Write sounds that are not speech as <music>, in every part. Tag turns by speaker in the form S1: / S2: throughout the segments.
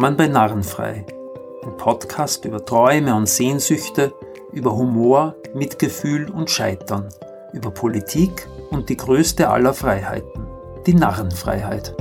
S1: Willkommen bei Narrenfrei, ein Podcast über Träume und Sehnsüchte, über Humor, Mitgefühl und Scheitern, über Politik und die größte aller Freiheiten, die Narrenfreiheit.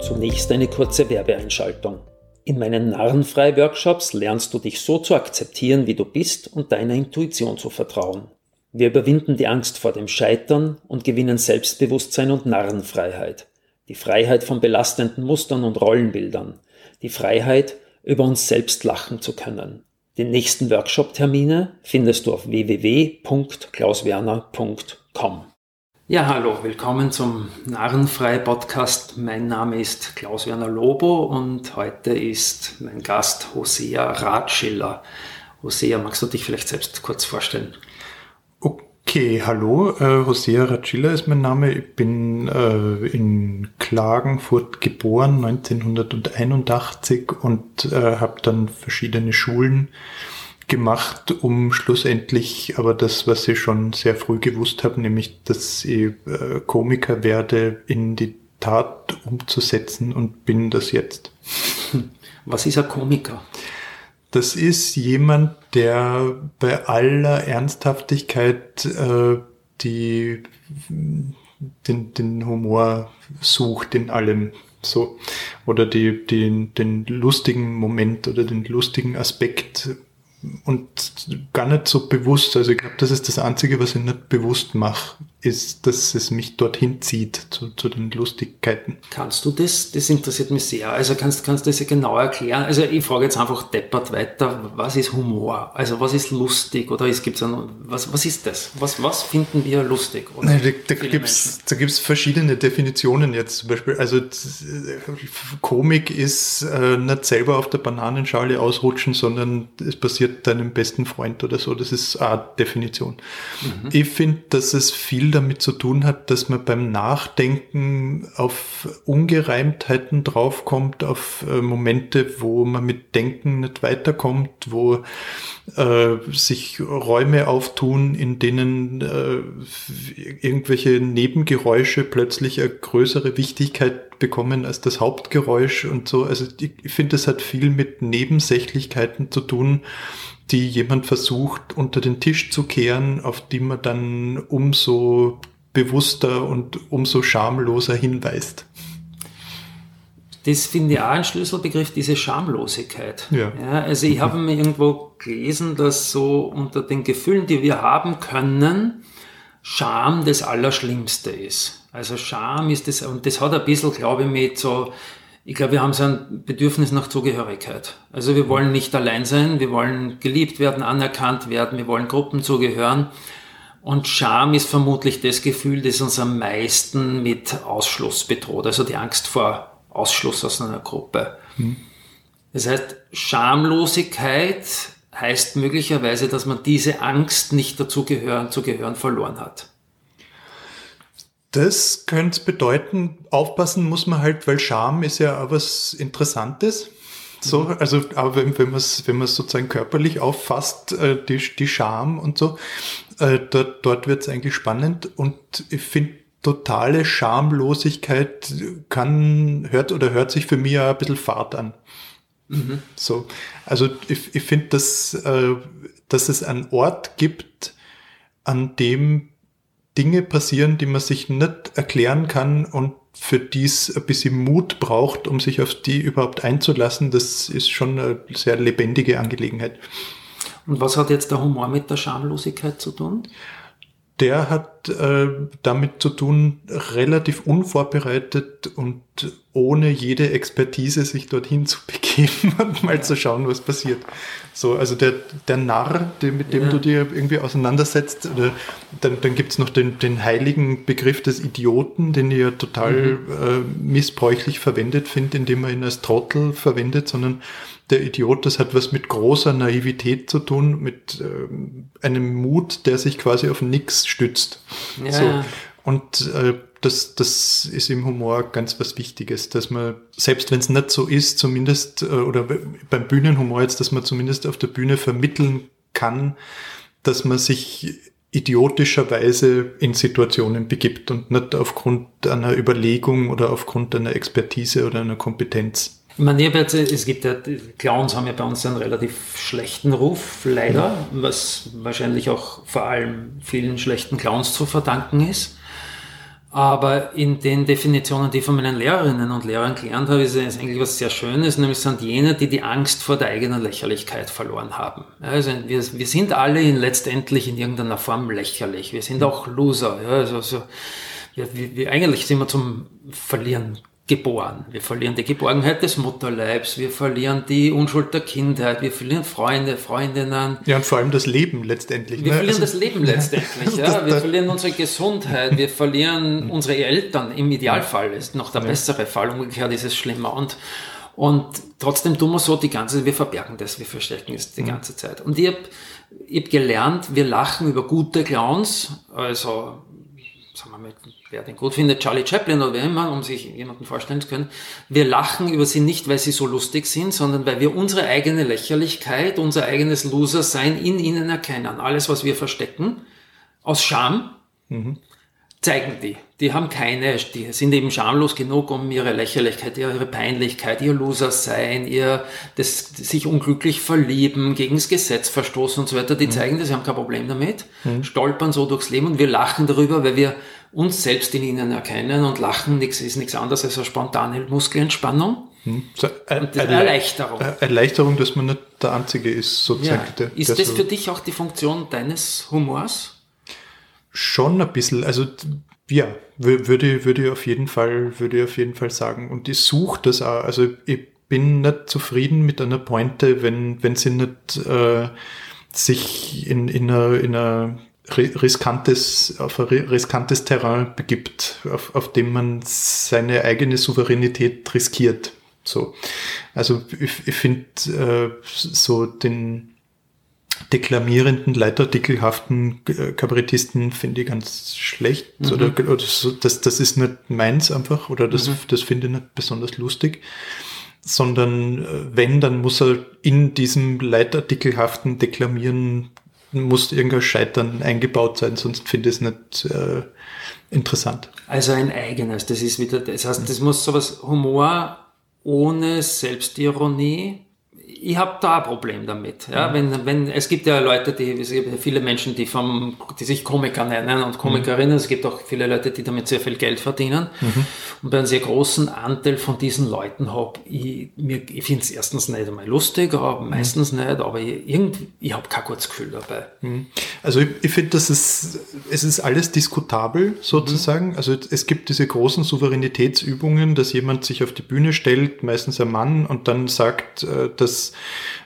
S1: Zunächst eine kurze Werbeeinschaltung. In meinen Narrenfrei-Workshops lernst du dich so zu akzeptieren, wie du bist und deiner Intuition zu vertrauen. Wir überwinden die Angst vor dem Scheitern und gewinnen Selbstbewusstsein und Narrenfreiheit. Die Freiheit von belastenden Mustern und Rollenbildern. Die Freiheit, über uns selbst lachen zu können. Die nächsten Workshop-Termine findest du auf www.klauswerner.com. Ja, hallo, willkommen zum Narrenfrei-Podcast. Mein Name ist Klaus-Werner Lobo und heute ist mein Gast Hosea Ratschiller. Hosea, magst du dich vielleicht selbst kurz vorstellen?
S2: Okay, hallo, äh, Hosea Ratschiller ist mein Name. Ich bin äh, in Klagenfurt geboren, 1981 und äh, habe dann verschiedene Schulen gemacht, um schlussendlich aber das, was ich schon sehr früh gewusst habe, nämlich, dass ich äh, Komiker werde, in die Tat umzusetzen und bin das jetzt.
S1: Was ist ein Komiker?
S2: Das ist jemand, der bei aller Ernsthaftigkeit äh, die, den, den Humor sucht in allem so. Oder die, die, den lustigen Moment oder den lustigen Aspekt. Und gar nicht so bewusst. Also ich glaube, das ist das Einzige, was ich nicht bewusst mache, ist, dass es mich dorthin zieht, zu, zu den Lustigkeiten.
S1: Kannst du das? Das interessiert mich sehr. Also kannst, kannst du das ja genau erklären? Also ich frage jetzt einfach deppert weiter, was ist Humor? Also was ist lustig? Oder es gibt was, was ist das? Was, was finden wir lustig?
S2: Nein, da, da gibt es da gibt's verschiedene Definitionen jetzt zum Beispiel. Also Komik ist äh, nicht selber auf der Bananenschale ausrutschen, sondern es passiert deinem besten Freund oder so. Das ist eine Definition. Mhm. Ich finde, dass es viel viel damit zu tun hat, dass man beim Nachdenken auf Ungereimtheiten draufkommt, auf äh, Momente, wo man mit Denken nicht weiterkommt, wo äh, sich Räume auftun, in denen äh, irgendwelche Nebengeräusche plötzlich eine größere Wichtigkeit bekommen als das Hauptgeräusch und so. Also ich, ich finde, das hat viel mit Nebensächlichkeiten zu tun, die jemand versucht unter den Tisch zu kehren, auf die man dann umso bewusster und umso schamloser hinweist.
S1: Das finde ich auch ein Schlüsselbegriff, diese Schamlosigkeit. Ja. ja also ich habe mir irgendwo gelesen, dass so unter den Gefühlen, die wir haben können, Scham das Allerschlimmste ist. Also Scham ist das, und das hat ein bisschen, glaube ich, mit so ich glaube, wir haben so ein Bedürfnis nach Zugehörigkeit. Also wir wollen nicht allein sein, wir wollen geliebt werden, anerkannt werden, wir wollen Gruppen zugehören. Und Scham ist vermutlich das Gefühl, das uns am meisten mit Ausschluss bedroht, also die Angst vor Ausschluss aus einer Gruppe. Mhm. Das heißt, Schamlosigkeit heißt möglicherweise, dass man diese Angst, nicht dazugehören, zu gehören, verloren hat.
S2: Das könnte bedeuten, aufpassen muss man halt, weil Scham ist ja auch was Interessantes. So, mhm. also, aber wenn, wenn man es wenn man's sozusagen körperlich auffasst, äh, die, die Scham und so, äh, dort, dort wird es eigentlich spannend und ich finde, totale Schamlosigkeit kann, hört oder hört sich für mich ja ein bisschen Fahrt an. Mhm. So, also ich, ich finde, dass, äh, dass es einen Ort gibt, an dem Dinge passieren, die man sich nicht erklären kann und für die es ein bisschen Mut braucht, um sich auf die überhaupt einzulassen, das ist schon eine sehr lebendige Angelegenheit.
S1: Und was hat jetzt der Humor mit der Schamlosigkeit zu tun?
S2: Der hat äh, damit zu tun, relativ unvorbereitet und ohne jede Expertise sich dorthin zu <laughs> begeben und mal zu schauen, was passiert. So, also der, der Narr, der, mit dem ja. du dir irgendwie auseinandersetzt, oder dann, dann gibt es noch den, den heiligen Begriff des Idioten, den ich ja total mhm. äh, missbräuchlich verwendet finde, indem man ihn als Trottel verwendet, sondern der Idiot, das hat was mit großer Naivität zu tun, mit äh, einem Mut, der sich quasi auf nichts stützt. Ja. So. Und äh, das, das ist im Humor ganz was Wichtiges, dass man, selbst wenn es nicht so ist, zumindest, äh, oder beim Bühnenhumor jetzt, dass man zumindest auf der Bühne vermitteln kann, dass man sich idiotischerweise in Situationen begibt und nicht aufgrund einer Überlegung oder aufgrund einer Expertise oder einer Kompetenz.
S1: Ich meine, jetzt, es gibt ja, Clowns haben ja bei uns einen relativ schlechten Ruf, leider, was wahrscheinlich auch vor allem vielen schlechten Clowns zu verdanken ist. Aber in den Definitionen, die ich von meinen Lehrerinnen und Lehrern gelernt habe, ist es eigentlich was sehr Schönes, nämlich sind jene, die die Angst vor der eigenen Lächerlichkeit verloren haben. Also wir, wir sind alle in, letztendlich in irgendeiner Form lächerlich. Wir sind auch Loser. Ja, also, also, wir, wir, eigentlich sind wir zum Verlieren geboren. Wir verlieren die Geborgenheit des Mutterleibs, wir verlieren die Unschuld der Kindheit, wir verlieren Freunde, Freundinnen.
S2: Ja, und vor allem das Leben letztendlich.
S1: Wir ne? verlieren also, das Leben <laughs> letztendlich, ja. ja. Wir verlieren unsere Gesundheit, wir verlieren <laughs> unsere Eltern. Im Idealfall ist noch der ja. bessere Fall, umgekehrt ist es schlimmer. Und, und trotzdem tun wir so die ganze, wir verbergen das, wir verstecken es die ganze Zeit. Und ich habe ich hab gelernt, wir lachen über gute Clowns, also sagen wir mal, wer den gut findet, Charlie Chaplin oder wer immer, um sich jemanden vorstellen zu können, wir lachen über sie nicht, weil sie so lustig sind, sondern weil wir unsere eigene Lächerlichkeit, unser eigenes Loser-Sein in ihnen erkennen. Alles, was wir verstecken, aus Scham, mhm. Zeigen die. Die haben keine, die sind eben schamlos genug, um ihre Lächerlichkeit, ihre Peinlichkeit, ihr Loser-Sein, ihr das, sich unglücklich verlieben, gegen das Gesetz verstoßen und so weiter. Die mhm. zeigen das, sie haben kein Problem damit, mhm. stolpern so durchs Leben und wir lachen darüber, weil wir uns selbst in ihnen erkennen und lachen nix, ist nichts anderes als eine spontane Muskelentspannung. Hm. So,
S2: äh, und Erleichterung. Erleichterung, dass man nicht der Einzige ist, sozusagen.
S1: Ja. Ist das so für dich auch die Funktion deines Humors?
S2: Schon ein bisschen. Also ja, würde, würde ich auf jeden Fall, würde ich auf jeden Fall sagen. Und ich suche das auch. Also ich bin nicht zufrieden mit einer Pointe, wenn, wenn sie nicht äh, sich in, in einer, in einer riskantes, auf ein riskantes Terrain begibt, auf, auf dem man seine eigene Souveränität riskiert. So. Also ich, ich finde äh, so den deklamierenden, leitartikelhaften äh, Kabarettisten finde ich ganz schlecht. Mhm. Oder, oder das, das ist nicht meins einfach oder das, mhm. das finde ich nicht besonders lustig. Sondern äh, wenn, dann muss er in diesem leitartikelhaften Deklamieren muss irgendein Scheitern eingebaut sein, sonst finde ich es nicht äh, interessant.
S1: Also ein eigenes, das ist wieder, das heißt, das muss sowas Humor ohne Selbstironie ich habe da ein Problem damit. Ja? Mhm. Wenn, wenn, es gibt ja Leute, die, es gibt viele Menschen, die, vom, die sich Komiker nennen und Komikerinnen. Mhm. Es gibt auch viele Leute, die damit sehr viel Geld verdienen. Mhm. Und bei einem sehr großen Anteil von diesen Leuten habe ich, mir, ich finde es erstens nicht einmal lustig, aber mhm. meistens nicht, aber ich, irgendwie, ich habe kein gutes Gefühl dabei.
S2: Mhm. Also ich, ich finde, dass es, es ist alles diskutabel sozusagen. Mhm. Also es gibt diese großen Souveränitätsübungen, dass jemand sich auf die Bühne stellt, meistens ein Mann, und dann sagt, äh,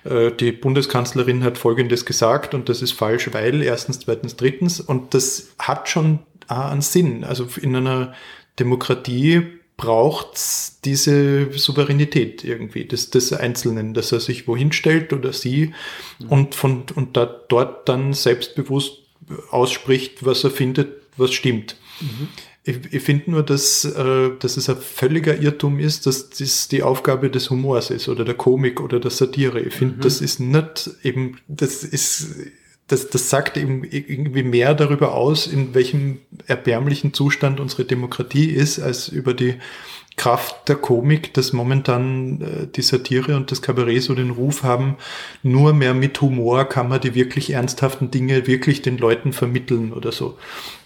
S2: äh, die Bundeskanzlerin hat Folgendes gesagt und das ist falsch, weil erstens, zweitens, drittens und das hat schon einen Sinn. Also in einer Demokratie braucht diese Souveränität irgendwie des, des Einzelnen, dass er sich wohin stellt oder sie mhm. und von und da, dort dann selbstbewusst ausspricht, was er findet, was stimmt. Mhm. Ich, ich finde nur, dass, äh, dass es ein völliger Irrtum ist, dass das die Aufgabe des Humors ist oder der Komik oder der Satire. Ich finde, mhm. das ist nicht eben, das ist, das, das sagt eben irgendwie mehr darüber aus, in welchem erbärmlichen Zustand unsere Demokratie ist, als über die Kraft der Komik, dass momentan äh, die Satire und das Kabarett so den Ruf haben, nur mehr mit Humor kann man die wirklich ernsthaften Dinge wirklich den Leuten vermitteln oder so.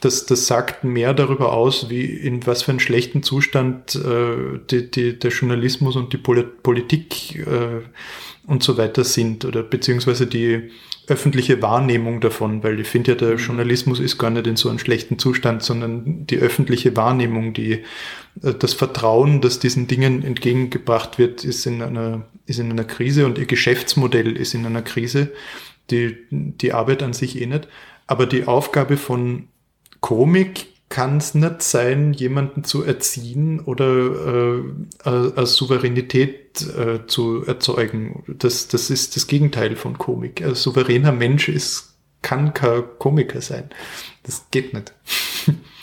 S2: Das, das sagt mehr darüber aus, wie in was für einem schlechten Zustand äh, die, die, der Journalismus und die Politik äh, und so weiter sind oder beziehungsweise die öffentliche Wahrnehmung davon, weil ich finde ja, der mhm. Journalismus ist gar nicht in so einem schlechten Zustand, sondern die öffentliche Wahrnehmung, die, äh, das Vertrauen, das diesen Dingen entgegengebracht wird, ist in einer, ist in einer Krise und ihr Geschäftsmodell ist in einer Krise, die, die Arbeit an sich eh nicht. Aber die Aufgabe von Komik kann es nicht sein, jemanden zu erziehen oder äh, als Souveränität äh, zu erzeugen. Das, das ist das Gegenteil von Komik. Ein souveräner Mensch ist, kann kein Komiker sein. Das geht nicht. <laughs>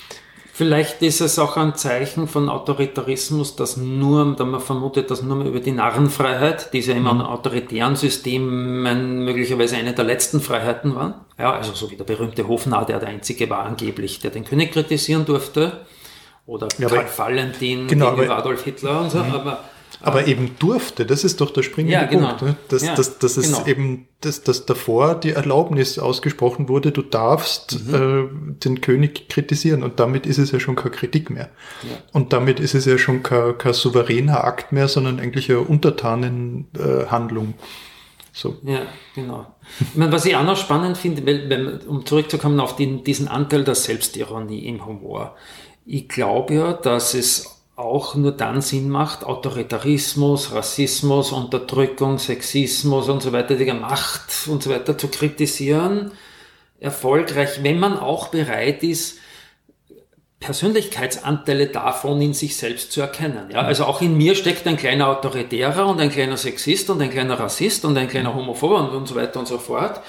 S1: Vielleicht ist es auch ein Zeichen von Autoritarismus, dass nur, da man vermutet, dass nur über die Narrenfreiheit, die ja immer mhm. an autoritären Systemen möglicherweise eine der letzten Freiheiten waren. Ja, also so wie der berühmte Hofnarr, der der einzige war angeblich, der den König kritisieren durfte. Oder ja, Karl Valentin
S2: genau,
S1: gegen Adolf Hitler und so. Mhm.
S2: Aber aber eben durfte, das ist doch der springende ja, genau. Punkt. Ne? Dass, ja, dass, dass es genau. eben, dass, dass davor die Erlaubnis ausgesprochen wurde, du darfst mhm. äh, den König kritisieren und damit ist es ja schon keine Kritik mehr. Ja. Und damit ist es ja schon kein, kein souveräner Akt mehr, sondern eigentlich eine Untertanenhandlung. Äh, so.
S1: Ja, genau. Ich meine, was ich auch noch spannend finde, weil, wenn, um zurückzukommen auf den, diesen Anteil der Selbstironie im Humor. Ich glaube ja, dass es auch nur dann Sinn macht, Autoritarismus, Rassismus, Unterdrückung, Sexismus und so weiter, die Macht und so weiter zu kritisieren, erfolgreich, wenn man auch bereit ist, Persönlichkeitsanteile davon in sich selbst zu erkennen. Ja? Also auch in mir steckt ein kleiner Autoritärer und ein kleiner Sexist und ein kleiner Rassist und ein kleiner Homophob und, und so weiter und so fort.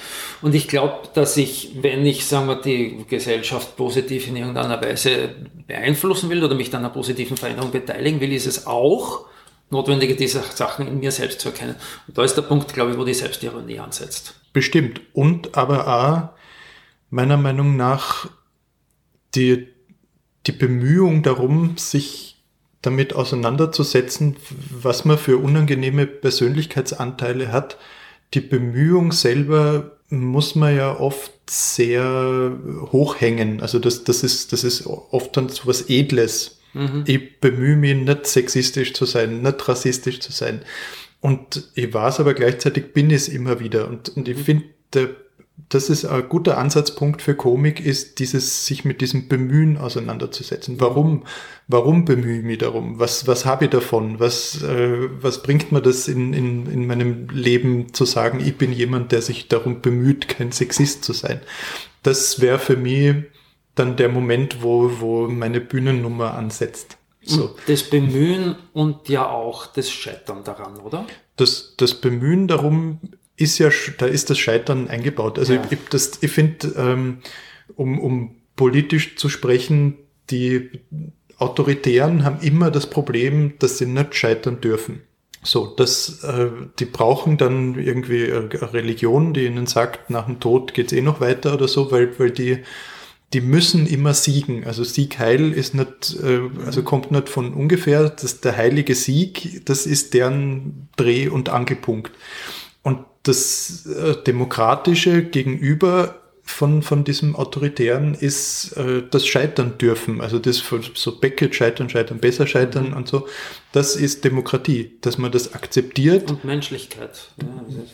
S1: Und ich glaube, dass ich, wenn ich, sagen wir, die Gesellschaft positiv in irgendeiner Weise beeinflussen will oder mich dann einer positiven Veränderung beteiligen will, ist es auch notwendig, diese Sachen in mir selbst zu erkennen. Und da ist der Punkt, glaube ich, wo die Selbstironie ansetzt.
S2: Bestimmt. Und aber auch meiner Meinung nach die die Bemühung darum, sich damit auseinanderzusetzen, was man für unangenehme Persönlichkeitsanteile hat, die Bemühung selber muss man ja oft sehr hochhängen. Also das, das, ist, das ist oft dann so was Edles. Mhm. Ich bemühe mich nicht sexistisch zu sein, nicht rassistisch zu sein. Und ich weiß aber gleichzeitig bin ich es immer wieder. Und, und ich mhm. finde, der das ist ein guter Ansatzpunkt für Komik, ist dieses, sich mit diesem Bemühen auseinanderzusetzen. Warum, warum bemühe ich mich darum? Was, was habe ich davon? Was, äh, was bringt mir das in, in, in meinem Leben zu sagen, ich bin jemand, der sich darum bemüht, kein Sexist zu sein? Das wäre für mich dann der Moment, wo, wo meine Bühnennummer ansetzt.
S1: So. Das Bemühen und ja auch das Scheitern daran, oder?
S2: Das, das Bemühen darum ist ja, da ist das Scheitern eingebaut. Also ja. ich, ich, ich finde, ähm, um, um politisch zu sprechen, die Autoritären haben immer das Problem, dass sie nicht scheitern dürfen. So, das, äh, die brauchen dann irgendwie eine Religion, die ihnen sagt, nach dem Tod geht's eh noch weiter oder so, weil, weil die, die müssen immer siegen. Also Sieg Heil ist nicht, äh, also kommt nicht von ungefähr. Das der heilige Sieg, das ist deren Dreh- und Angelpunkt. Und das äh, Demokratische gegenüber von, von diesem Autoritären ist äh, das Scheitern dürfen. Also das so Beckett scheitern, scheitern, besser scheitern mhm. und so. Das ist Demokratie, dass man das akzeptiert.
S1: Und Menschlichkeit.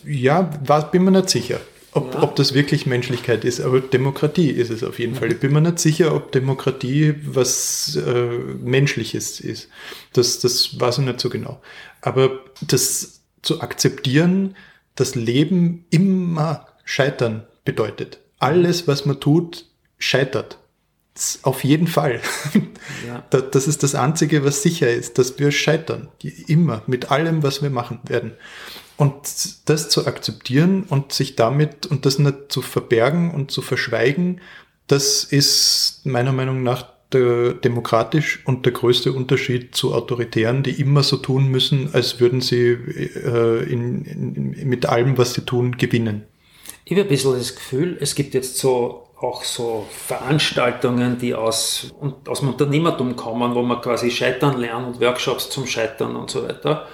S2: Ja, ja war, bin mir nicht sicher. Ob, ja. ob das wirklich Menschlichkeit ist, aber Demokratie ist es auf jeden mhm. Fall. Ich bin mir nicht sicher, ob Demokratie was äh, Menschliches ist. Das, das weiß ich nicht so genau. Aber das zu akzeptieren, das Leben immer Scheitern bedeutet. Alles, was man tut, scheitert. Auf jeden Fall. <laughs> Ja. Das ist das Einzige, was sicher ist, dass wir scheitern. Immer mit allem, was wir machen werden. Und das zu akzeptieren und sich damit und das nicht zu verbergen und zu verschweigen, das ist meiner Meinung nach der, demokratisch und der größte Unterschied zu Autoritären, die immer so tun müssen, als würden sie äh, in, in, mit allem, was sie tun, gewinnen.
S1: Ich habe ein bisschen das Gefühl, es gibt jetzt so auch so Veranstaltungen, die aus, aus dem Unternehmertum kommen, wo man quasi scheitern lernt und Workshops zum Scheitern und so weiter.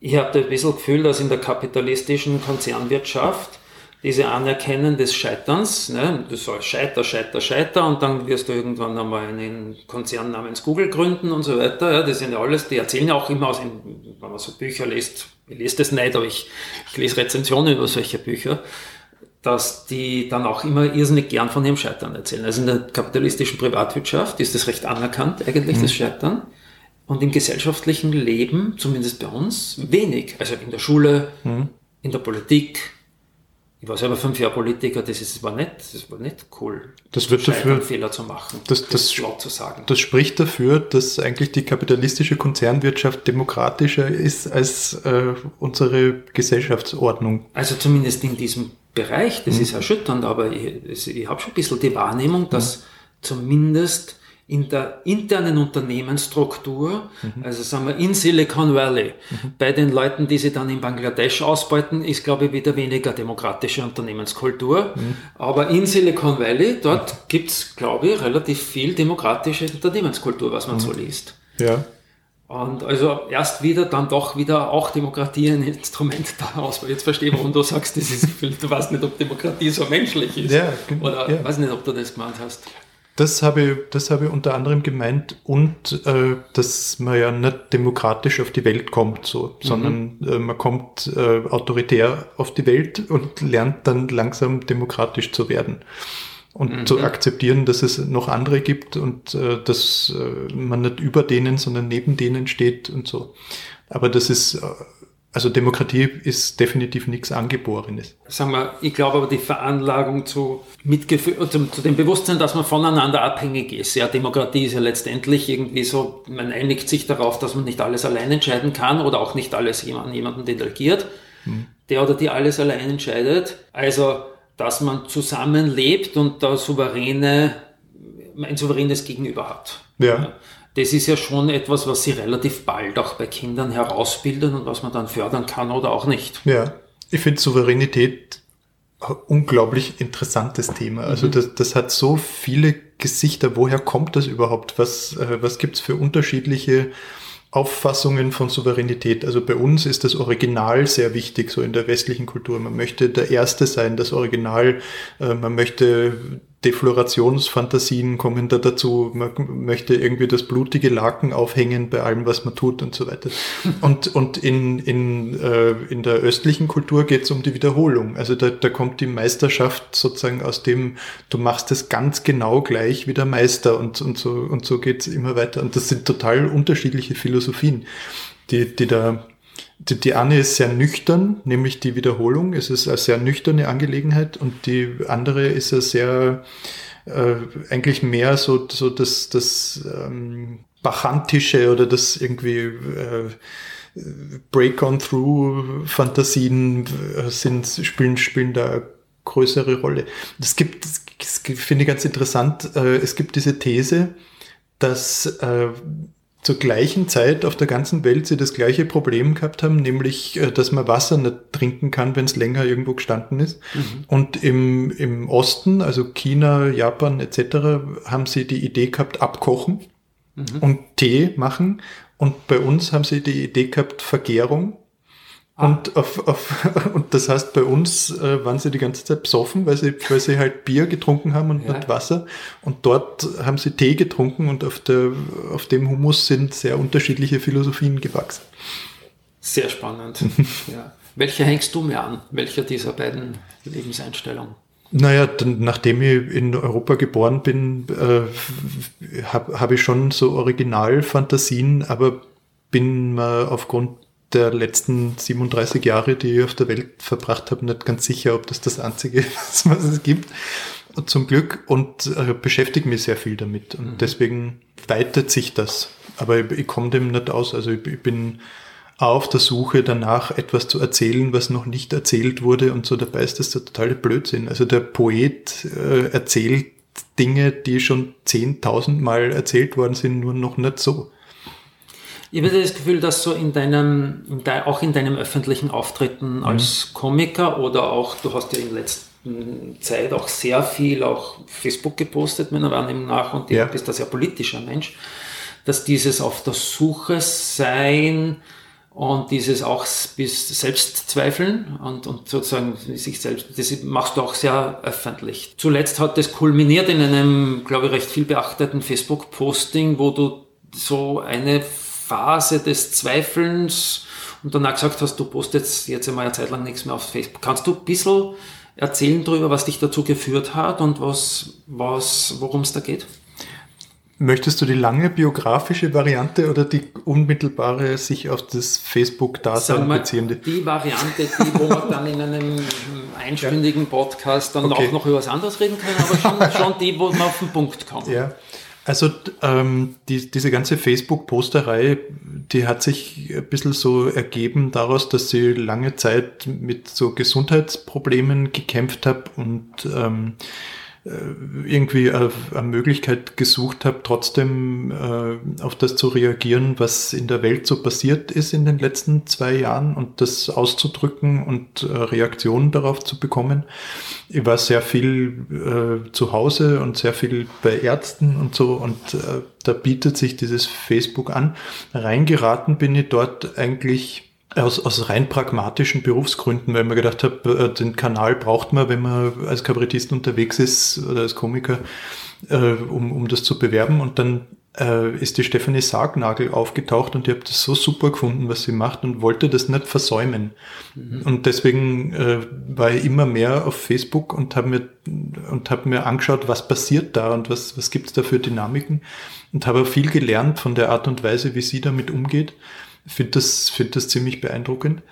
S1: Ich habe ein bisschen das Gefühl, dass in der kapitalistischen Konzernwirtschaft diese Anerkennen des Scheiterns, ne? du sollst Scheiter, Scheiter, Scheiter und dann wirst du irgendwann einmal einen Konzern namens Google gründen und so weiter. Ja? Das sind ja alles, die erzählen ja auch immer aus, wenn man so Bücher liest, ich lese das nicht, aber ich, ich lese Rezensionen über solche Bücher, dass die dann auch immer irrsinnig gern von ihrem Scheitern erzählen. Also in der kapitalistischen Privatwirtschaft ist das recht anerkannt, eigentlich, mhm. das Scheitern. Und im gesellschaftlichen Leben, zumindest bei uns, wenig. Also in der Schule, mhm. in der Politik, ich war selber fünf Jahre Politiker, das, ist, war, nicht, das war nicht cool.
S2: Das wird dafür,
S1: Fehler zu machen,
S2: das, das, das laut zu sagen. Das spricht dafür, dass eigentlich die kapitalistische Konzernwirtschaft demokratischer ist als äh, unsere Gesellschaftsordnung.
S1: Also zumindest in diesem Bereich, das mhm. ist erschütternd, aber ich, ich habe schon ein bisschen die Wahrnehmung, dass mhm. zumindest in der internen Unternehmensstruktur, mhm. also sagen wir in Silicon Valley, mhm. bei den Leuten, die sie dann in Bangladesch ausbeuten, ist, glaube ich, wieder weniger demokratische Unternehmenskultur. Mhm. Aber in Silicon Valley, dort gibt's, glaube ich, relativ viel demokratische Unternehmenskultur, was man mhm. so liest.
S2: Ja.
S1: Und also erst wieder, dann doch wieder auch Demokratie ein Instrument daraus. Weil jetzt verstehe, warum du sagst, das ist, du weißt nicht, ob Demokratie so menschlich ist.
S2: Ja,
S1: Oder
S2: ja.
S1: weiß nicht, ob du das gemeint hast.
S2: Das habe ich, das habe ich unter anderem gemeint und äh, dass man ja nicht demokratisch auf die Welt kommt, so, mhm. sondern äh, man kommt äh, autoritär auf die Welt und lernt dann langsam demokratisch zu werden und mhm. zu akzeptieren, dass es noch andere gibt und äh, dass äh, man nicht über denen, sondern neben denen steht und so. Aber das ist äh, also Demokratie ist definitiv nichts Angeborenes.
S1: Sagen wir, ich glaube aber die Veranlagung zu Mitgefühl, zu, zu dem Bewusstsein, dass man voneinander abhängig ist. Ja, Demokratie ist ja letztendlich irgendwie so, man einigt sich darauf, dass man nicht alles allein entscheiden kann oder auch nicht alles an jemanden delegiert, hm. der oder die alles allein entscheidet. Also, dass man zusammenlebt und da souveräne, ein souveränes Gegenüber hat.
S2: ja. ja
S1: das ist ja schon etwas, was sie relativ bald auch bei Kindern herausbilden und was man dann fördern kann oder auch nicht.
S2: Ja, ich finde Souveränität ein unglaublich interessantes Thema. Also mhm. das, das hat so viele Gesichter. Woher kommt das überhaupt? Was, äh, was gibt's für unterschiedliche Auffassungen von Souveränität. Also bei uns ist das Original sehr wichtig, so in der westlichen Kultur. Man möchte der Erste sein, das Original. Äh, man möchte Deflorationsfantasien kommen da dazu. Man möchte irgendwie das blutige Laken aufhängen bei allem, was man tut und so weiter. <laughs> Und, und in, in, äh, in der östlichen Kultur geht es um die Wiederholung. Also da, da kommt die Meisterschaft sozusagen aus dem, du machst es ganz genau gleich wie der Meister und, und so, und so geht's immer weiter. Und das sind total unterschiedliche Philosophien, die, die da die, die eine ist sehr nüchtern, nämlich die Wiederholung. Es ist eine sehr nüchterne Angelegenheit und die andere ist eine sehr, äh, eigentlich mehr so, so das, das ähm, Bachantische oder das irgendwie äh, Break-on-Through-Fantasien äh, sind, spielen, spielen da größere Rolle. Es gibt, das finde ich ganz interessant, äh, es gibt diese These, dass äh, zur gleichen Zeit auf der ganzen Welt sie das gleiche Problem gehabt haben, nämlich, äh, dass man Wasser nicht trinken kann, wenn es länger irgendwo gestanden ist. Mhm. Und im, im Osten, also China, Japan etc., haben sie die Idee gehabt, abkochen mhm. und Tee machen. Und bei uns haben sie die Idee gehabt, Vergärung. Ah. Und, auf, auf, <laughs> und das heißt, bei uns äh, waren sie die ganze Zeit besoffen, weil sie, weil sie halt Bier getrunken haben und ja. nicht Wasser. Und dort haben sie Tee getrunken und auf, der, auf dem Humus sind sehr unterschiedliche Philosophien gewachsen.
S1: Sehr spannend. <laughs> ja. Welche hängst du mir an? Welcher dieser beiden Lebenseinstellungen?
S2: Naja, dann, nachdem ich in Europa geboren bin, äh, habe hab ich schon so Originalfantasien, aber bin mir aufgrund der letzten 37 Jahre, die ich auf der Welt verbracht habe, nicht ganz sicher, ob das das Einzige <laughs> ist, was es gibt. Zum Glück und äh, beschäftige mich sehr viel damit. Und mhm. deswegen weitet sich das. Aber ich, ich komme dem nicht aus. Also ich, ich bin auf der Suche danach, etwas zu erzählen, was noch nicht erzählt wurde und so dabei ist das der totale Blödsinn. Also der Poet äh, erzählt Dinge, die schon 10.000 Mal erzählt worden sind, nur noch nicht so.
S1: Ich habe das Gefühl, dass so in deinem, in de, auch in deinem öffentlichen Auftritten mhm. als Komiker oder auch, du hast ja in letzter Zeit auch sehr viel auch Facebook gepostet, meiner Wahrnehmung nach, und ja. du bist da sehr politischer Mensch, dass dieses auf der Suche sein und dieses auch bis Selbstzweifeln und, und sozusagen sich selbst, das machst du auch sehr öffentlich. Zuletzt hat das kulminiert in einem, glaube ich, recht viel beachteten Facebook-Posting, wo du so eine Phase des Zweifelns und danach gesagt hast, du postest jetzt einmal eine Zeit lang nichts mehr auf Facebook. Kannst du ein bisschen erzählen darüber, was dich dazu geführt hat und was, was, worum es da geht?
S2: Möchtest du die lange biografische Variante oder die unmittelbare sich auf das Facebook-Dasein beziehende?
S1: Die Variante, die, wo wir dann in einem einstündigen Podcast dann okay. auch noch über was anderes reden können, aber schon, schon die, wo man auf den Punkt kommt.
S2: Ja. Also ähm, die, diese ganze Facebook-Posterei, die hat sich ein bisschen so ergeben daraus, dass sie lange Zeit mit so Gesundheitsproblemen gekämpft habe und ähm, irgendwie eine, Möglichkeit gesucht habe, trotzdem äh, auf das zu reagieren, was in der Welt so passiert ist in den letzten zwei Jahren und das auszudrücken und äh, Reaktionen darauf zu bekommen. Ich war sehr viel äh, zu Hause und sehr viel bei Ärzten und so und äh, da bietet sich dieses Facebook an. Reingeraten bin ich dort eigentlich aus, aus rein pragmatischen Berufsgründen, weil man gedacht habe, äh, den Kanal braucht man, wenn man als Kabarettist unterwegs ist oder als Komiker, äh, um, um das zu bewerben. Und dann äh, ist die Stephanie Sargnagel aufgetaucht und ich habe das so super gefunden, was sie macht und wollte das nicht versäumen. Mhm. Und deswegen äh, war ich immer mehr auf Facebook und habe mir, und hab mir angeschaut, was passiert da und was, was gibt's da für Dynamiken und habe viel gelernt von der Art und Weise, wie sie damit umgeht finde das, find das ziemlich beeindruckend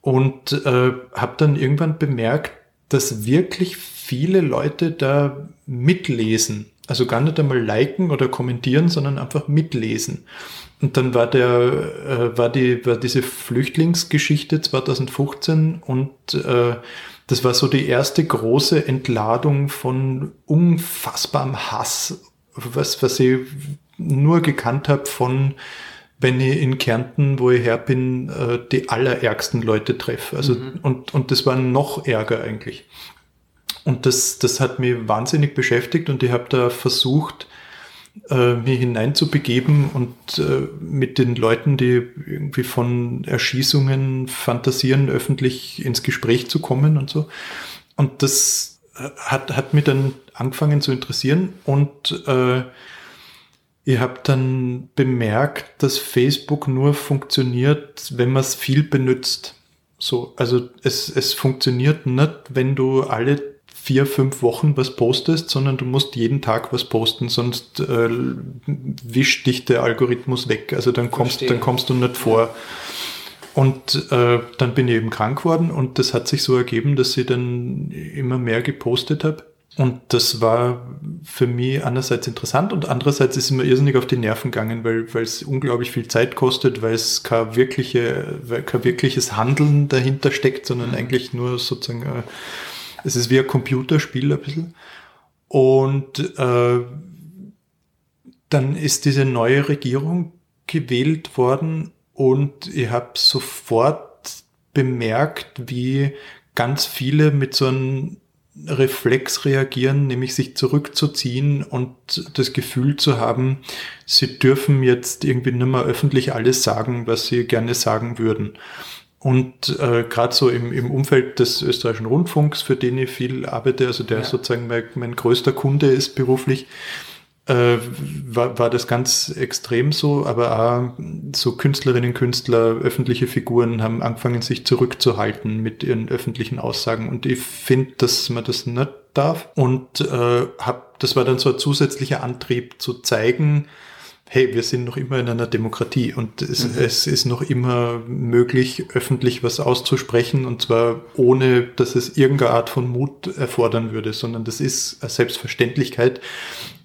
S2: und äh, habe dann irgendwann bemerkt, dass wirklich viele Leute da mitlesen. Also gar nicht einmal liken oder kommentieren, sondern einfach mitlesen. Und dann war der, äh, war die, war diese Flüchtlingsgeschichte 2015 und äh, das war so die erste große Entladung von unfassbarem Hass, was, was ich nur gekannt habe von wenn ich in Kärnten, wo ich her bin, äh, die allerärgsten Leute treffe. Also, mhm. und, und das war noch ärger eigentlich. Und das, das hat mich wahnsinnig beschäftigt und ich habe da versucht, äh, mich hineinzubegeben und äh, mit den Leuten, die irgendwie von Erschießungen fantasieren, öffentlich ins Gespräch zu kommen und so. Und das hat, hat mich dann angefangen zu interessieren und äh, Ihr habt dann bemerkt, dass Facebook nur funktioniert, wenn man es viel benutzt. So, also es, es funktioniert nicht, wenn du alle vier, fünf Wochen was postest, sondern du musst jeden Tag was posten, sonst äh, wischt dich der Algorithmus weg. Also dann kommst, dann kommst du nicht vor. Und äh, dann bin ich eben krank geworden und das hat sich so ergeben, dass ich dann immer mehr gepostet habe. Und das war für mich einerseits interessant und andererseits ist es mir irrsinnig auf die Nerven gegangen, weil, weil es unglaublich viel Zeit kostet, weil es kein, wirkliche, kein wirkliches Handeln dahinter steckt, sondern mhm. eigentlich nur sozusagen, äh, es ist wie ein Computerspiel ein bisschen. Und äh, dann ist diese neue Regierung gewählt worden und ich habe sofort bemerkt, wie ganz viele mit so einem Reflex reagieren, nämlich sich zurückzuziehen und das Gefühl zu haben, sie dürfen jetzt irgendwie nicht mehr öffentlich alles sagen, was sie gerne sagen würden. Und äh, gerade so im, im Umfeld des österreichischen Rundfunks, für den ich viel arbeite, also der ja. sozusagen mein, mein größter Kunde ist beruflich, äh, war, war das ganz extrem so, aber auch so Künstlerinnen, Künstler, öffentliche Figuren haben angefangen, sich zurückzuhalten mit ihren öffentlichen Aussagen. Und ich finde, dass man das nicht darf. Und äh, hab, das war dann so ein zusätzlicher Antrieb zu zeigen, hey, wir sind noch immer in einer Demokratie und es, mhm. es, ist noch immer möglich, öffentlich was auszusprechen und zwar ohne, dass es irgendeine Art von Mut erfordern würde, sondern das ist eine Selbstverständlichkeit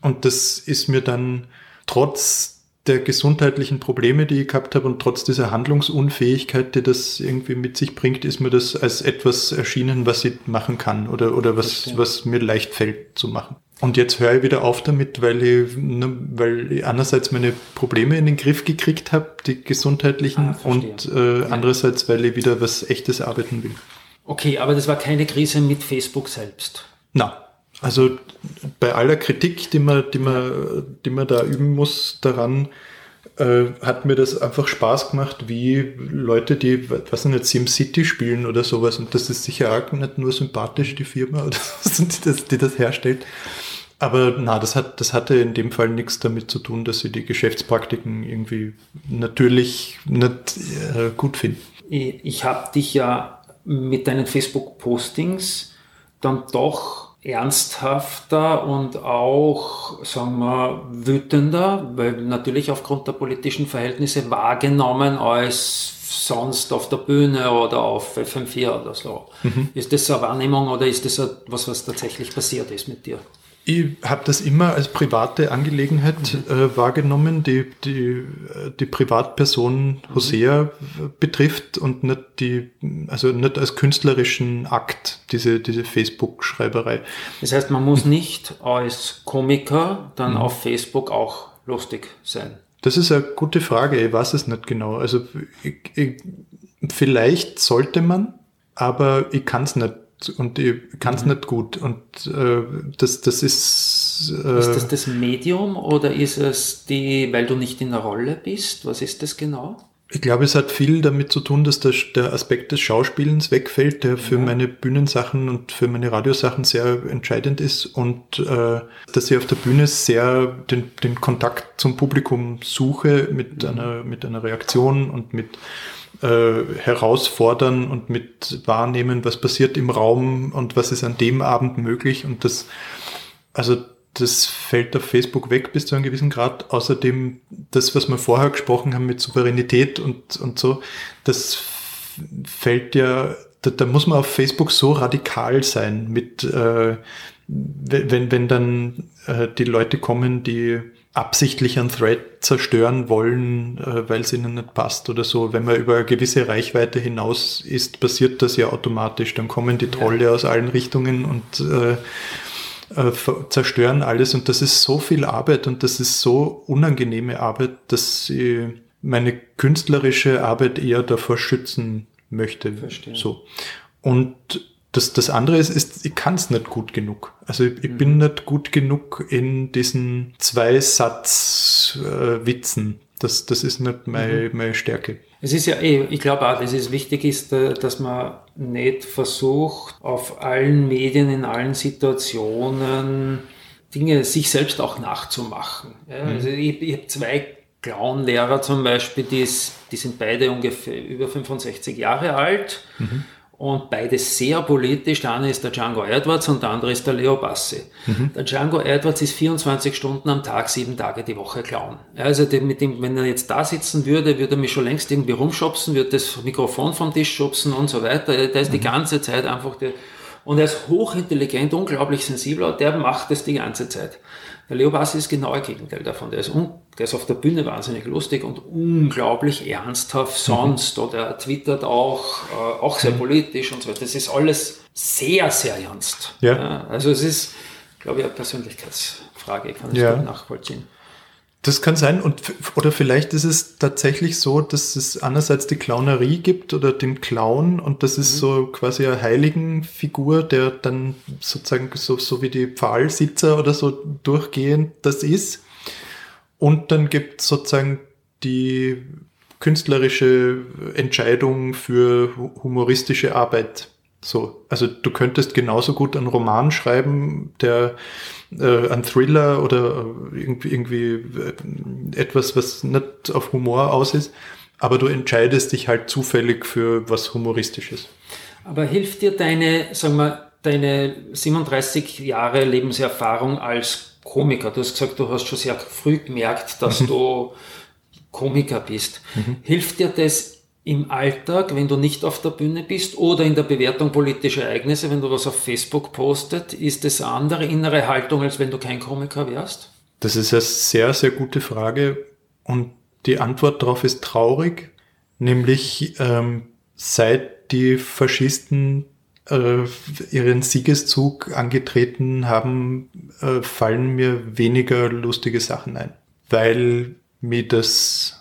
S2: und das ist mir dann trotz der gesundheitlichen Probleme, die ich gehabt habe und trotz dieser Handlungsunfähigkeit, die das irgendwie mit sich bringt, ist mir das als etwas erschienen, was ich machen kann oder, oder was, was mir leicht fällt zu machen. Und jetzt höre ich wieder auf damit, weil ich, ne, weil ich einerseits meine Probleme in den Griff gekriegt habe, die gesundheitlichen, ah, und äh, andererseits, weil ich wieder was Echtes arbeiten will.
S1: Okay, aber das war keine Krise mit Facebook selbst.
S2: Na, also bei aller Kritik, die man, die man, die man da üben muss daran, äh, hat mir das einfach Spaß gemacht, wie Leute, die, was nicht, SimCity spielen oder sowas. Und das ist sicher auch nicht nur sympathisch, die Firma, <laughs> oder so, die, das, die das herstellt. Aber na, das hat, das hatte in dem Fall nichts damit zu tun, dass sie die Geschäftspraktiken irgendwie natürlich nicht äh, gut finden.
S1: Ich habe dich ja mit deinen Facebook-Postings dann doch ernsthafter und auch, sagen wir, wütender, weil natürlich aufgrund der politischen Verhältnisse wahrgenommen als sonst auf der Bühne oder auf FM4 oder so. Mhm. Ist das eine Wahrnehmung oder ist das was, was tatsächlich passiert ist mit dir?
S2: Ich habe das immer als private Angelegenheit mhm. äh, wahrgenommen, die, die die Privatperson Hosea mhm. betrifft und nicht die, also nicht als künstlerischen Akt, diese, diese Facebook-Schreiberei.
S1: Das heißt, man muss nicht als Komiker dann mhm. auf Facebook auch lustig sein.
S2: Das ist eine gute Frage, ich weiß es nicht genau. Also ich, ich, vielleicht sollte man, aber ich kann es nicht und ich kann es mhm. nicht gut. Und äh, das, das ist.
S1: Äh, ist das das Medium oder ist es die, weil du nicht in der Rolle bist? Was ist das genau?
S2: Ich glaube, es hat viel damit zu tun, dass der, der Aspekt des Schauspielens wegfällt, der für ja. meine Bühnensachen und für meine Radiosachen sehr entscheidend ist und äh, dass ich auf der Bühne sehr den, den Kontakt zum Publikum suche mit mhm. einer mit einer Reaktion und mit äh, herausfordern und mit wahrnehmen, was passiert im Raum und was ist an dem Abend möglich. Und das, also das fällt auf Facebook weg bis zu einem gewissen Grad. Außerdem das, was wir vorher gesprochen haben mit Souveränität und, und so, das fällt ja, da, da muss man auf Facebook so radikal sein mit, äh, wenn, wenn dann äh, die Leute kommen, die absichtlich einen Thread zerstören wollen, äh, weil es ihnen nicht passt oder so. Wenn man über eine gewisse Reichweite hinaus ist, passiert das ja automatisch. Dann kommen die Trolle ja. aus allen Richtungen und äh, äh, zerstören alles. Und das ist so viel Arbeit und das ist so unangenehme Arbeit, dass ich meine künstlerische Arbeit eher davor schützen möchte. Verstehe. So. Und das, das andere ist, ist ich kann es nicht gut genug. Also ich, ich mhm. bin nicht gut genug in diesen Zwei-Satz-Witzen. Äh, das, das ist nicht meine, mhm. meine Stärke.
S1: Es ist ja eh, ich glaube auch, dass es wichtig ist, äh, dass man nicht versucht, auf allen Medien, in allen Situationen Dinge sich selbst auch nachzumachen. Ja, mhm. Also ich, ich habe zwei Clown-Lehrer zum Beispiel, die, ist, die sind beide ungefähr über 65 Jahre alt. Mhm und beide sehr politisch. Der eine ist der Django Edwards und der andere ist der Leo Bassi. Mhm. Der Django Edwards ist 24 Stunden am Tag, sieben Tage die Woche Clown. Also mit dem, wenn er jetzt da sitzen würde, würde er mich schon längst irgendwie rumschubsen, würde das Mikrofon vom Tisch schubsen und so weiter. Der ist mhm. die ganze Zeit einfach der, und er ist hochintelligent, unglaublich sensibler, der macht das die ganze Zeit. Der Leo Bassi ist genau das Gegenteil davon. Der ist, der ist auf der Bühne wahnsinnig lustig und unglaublich ernsthaft sonst mhm. oder er twittert auch, äh, auch sehr mhm. politisch und so. Das ist alles sehr, sehr ernst. Ja. ja also es ist, glaube ich, eine Persönlichkeitsfrage, kann ich ja. nachvollziehen.
S2: Das kann sein. Und, oder vielleicht ist es tatsächlich so, dass es einerseits die Clownerie gibt oder den Clown und das ist mhm. so quasi eine Heiligenfigur, der dann sozusagen so, so wie die Pfahlsitzer oder so durchgehend das ist. Und dann gibt es sozusagen die künstlerische Entscheidung für humoristische Arbeit. So, also du könntest genauso gut einen Roman schreiben, der äh, ein Thriller oder irgendwie, irgendwie äh, etwas, was nicht auf Humor aus ist, aber du entscheidest dich halt zufällig für was Humoristisches.
S1: Aber hilft dir deine, sagen wir, deine 37 Jahre Lebenserfahrung als Komiker? Du hast gesagt, du hast schon sehr früh gemerkt, dass mhm. du Komiker bist. Mhm. Hilft dir das im Alltag, wenn du nicht auf der Bühne bist oder in der Bewertung politischer Ereignisse, wenn du was auf Facebook postet, ist es andere innere Haltung, als wenn du kein Komiker wärst?
S2: Das ist eine sehr, sehr gute Frage. Und die Antwort darauf ist traurig, nämlich ähm, seit die Faschisten äh, ihren Siegeszug angetreten haben, äh, fallen mir weniger lustige Sachen ein, weil mir das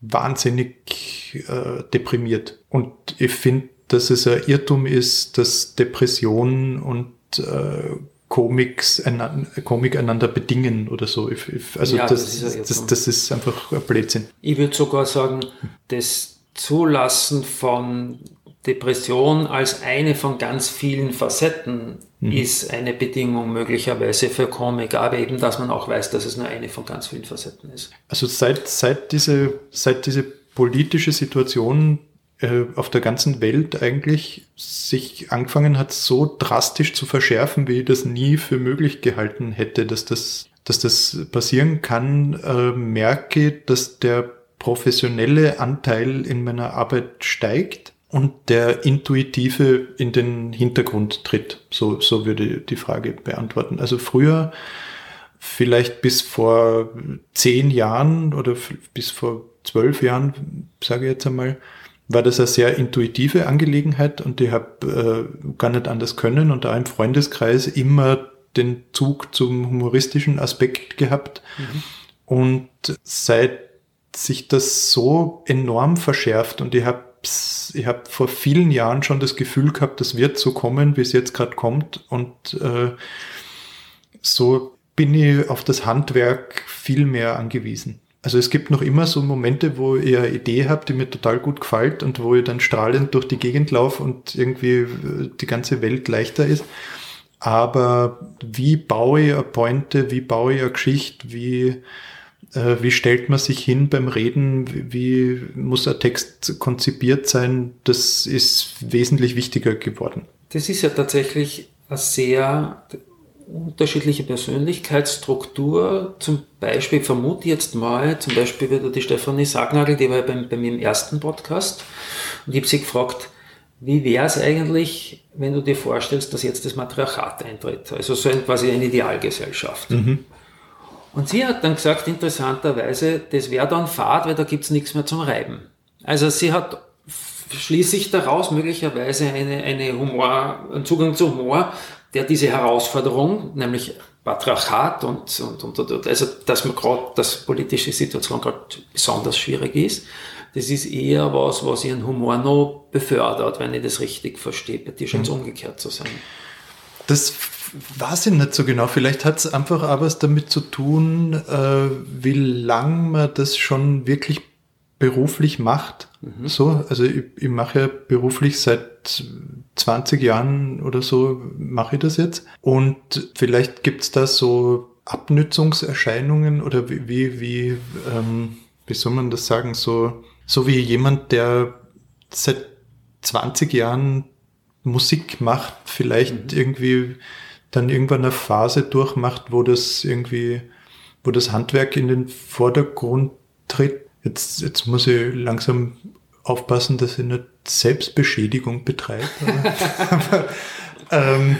S2: wahnsinnig äh, deprimiert. Und ich finde, dass es ein Irrtum ist, dass Depressionen und äh, Comics einander, Komik einander bedingen oder so. Ich, ich, also ja, das, das, ist das, das, ist einfach ein Blödsinn.
S1: Ich würde sogar sagen, das Zulassen von Depression als eine von ganz vielen Facetten mhm. ist eine Bedingung möglicherweise für Comic, aber eben, dass man auch weiß, dass es nur eine von ganz vielen Facetten ist.
S2: Also seit, seit, diese, seit diese politische Situation äh, auf der ganzen Welt eigentlich sich angefangen hat, so drastisch zu verschärfen, wie ich das nie für möglich gehalten hätte, dass das, dass das passieren kann, äh, merke, dass der professionelle Anteil in meiner Arbeit steigt und der Intuitive in den Hintergrund tritt. So, so würde ich die Frage beantworten. Also früher, vielleicht bis vor zehn Jahren oder bis vor zwölf Jahren, sage ich jetzt einmal, war das eine sehr intuitive Angelegenheit und ich habe äh, gar nicht anders können und da im Freundeskreis immer den Zug zum humoristischen Aspekt gehabt. Mhm. Und seit sich das so enorm verschärft und ich habe ich hab vor vielen Jahren schon das Gefühl gehabt, das wird so kommen, wie es jetzt gerade kommt und äh, so bin ich auf das Handwerk viel mehr angewiesen. Also es gibt noch immer so Momente, wo ich eine Idee habe, die mir total gut gefällt und wo ich dann strahlend durch die Gegend laufe und irgendwie äh, die ganze Welt leichter ist. Aber wie baue ich eine Pointe, wie baue ich eine Geschichte, wie, wie stellt man sich hin beim Reden, wie, wie muss ein Text konzipiert sein, das ist wesentlich wichtiger geworden.
S1: Das ist ja tatsächlich eine sehr unterschiedliche Persönlichkeitsstruktur, zum Beispiel, vermute jetzt mal, zum Beispiel wieder die Stefanie Sagnagel, die war ja bei, bei mir im ersten Podcast, und ich habe sie gefragt, wie wäre es eigentlich, wenn du dir vorstellst, dass jetzt das Matriarchat eintritt, also so ein, quasi eine Idealgesellschaft. Mhm. Und sie hat dann gesagt, interessanterweise, das wäre dann Fahrt, weil da gibt's nichts mehr zum Reiben. Also sie hat schließlich daraus möglicherweise eine, eine Humor, einen Zugang zu Humor, der diese Herausforderung, nämlich Patriarchat und, und, und, und also dass man gerade, dass politische Situation gerade besonders schwierig ist, das ist eher was, was ihren Humor noch befördert, wenn ich das richtig verstehe. Bei dir scheint es mhm. umgekehrt zu sein.
S2: Das weiß ich nicht so genau. Vielleicht hat es einfach auch was damit zu tun, äh, wie lang man das schon wirklich beruflich macht. Mhm. So, also ich, ich mache ja beruflich seit 20 Jahren oder so mache ich das jetzt. Und vielleicht gibt es da so Abnützungserscheinungen oder wie, wie, wie, ähm, wie soll man das sagen, so, so wie jemand, der seit 20 Jahren Musik macht, vielleicht mhm. irgendwie dann irgendwann eine Phase durchmacht, wo das irgendwie, wo das Handwerk in den Vordergrund tritt Jetzt, jetzt muss ich langsam aufpassen, dass ich nicht Selbstbeschädigung betreibe. aber, <laughs> ähm,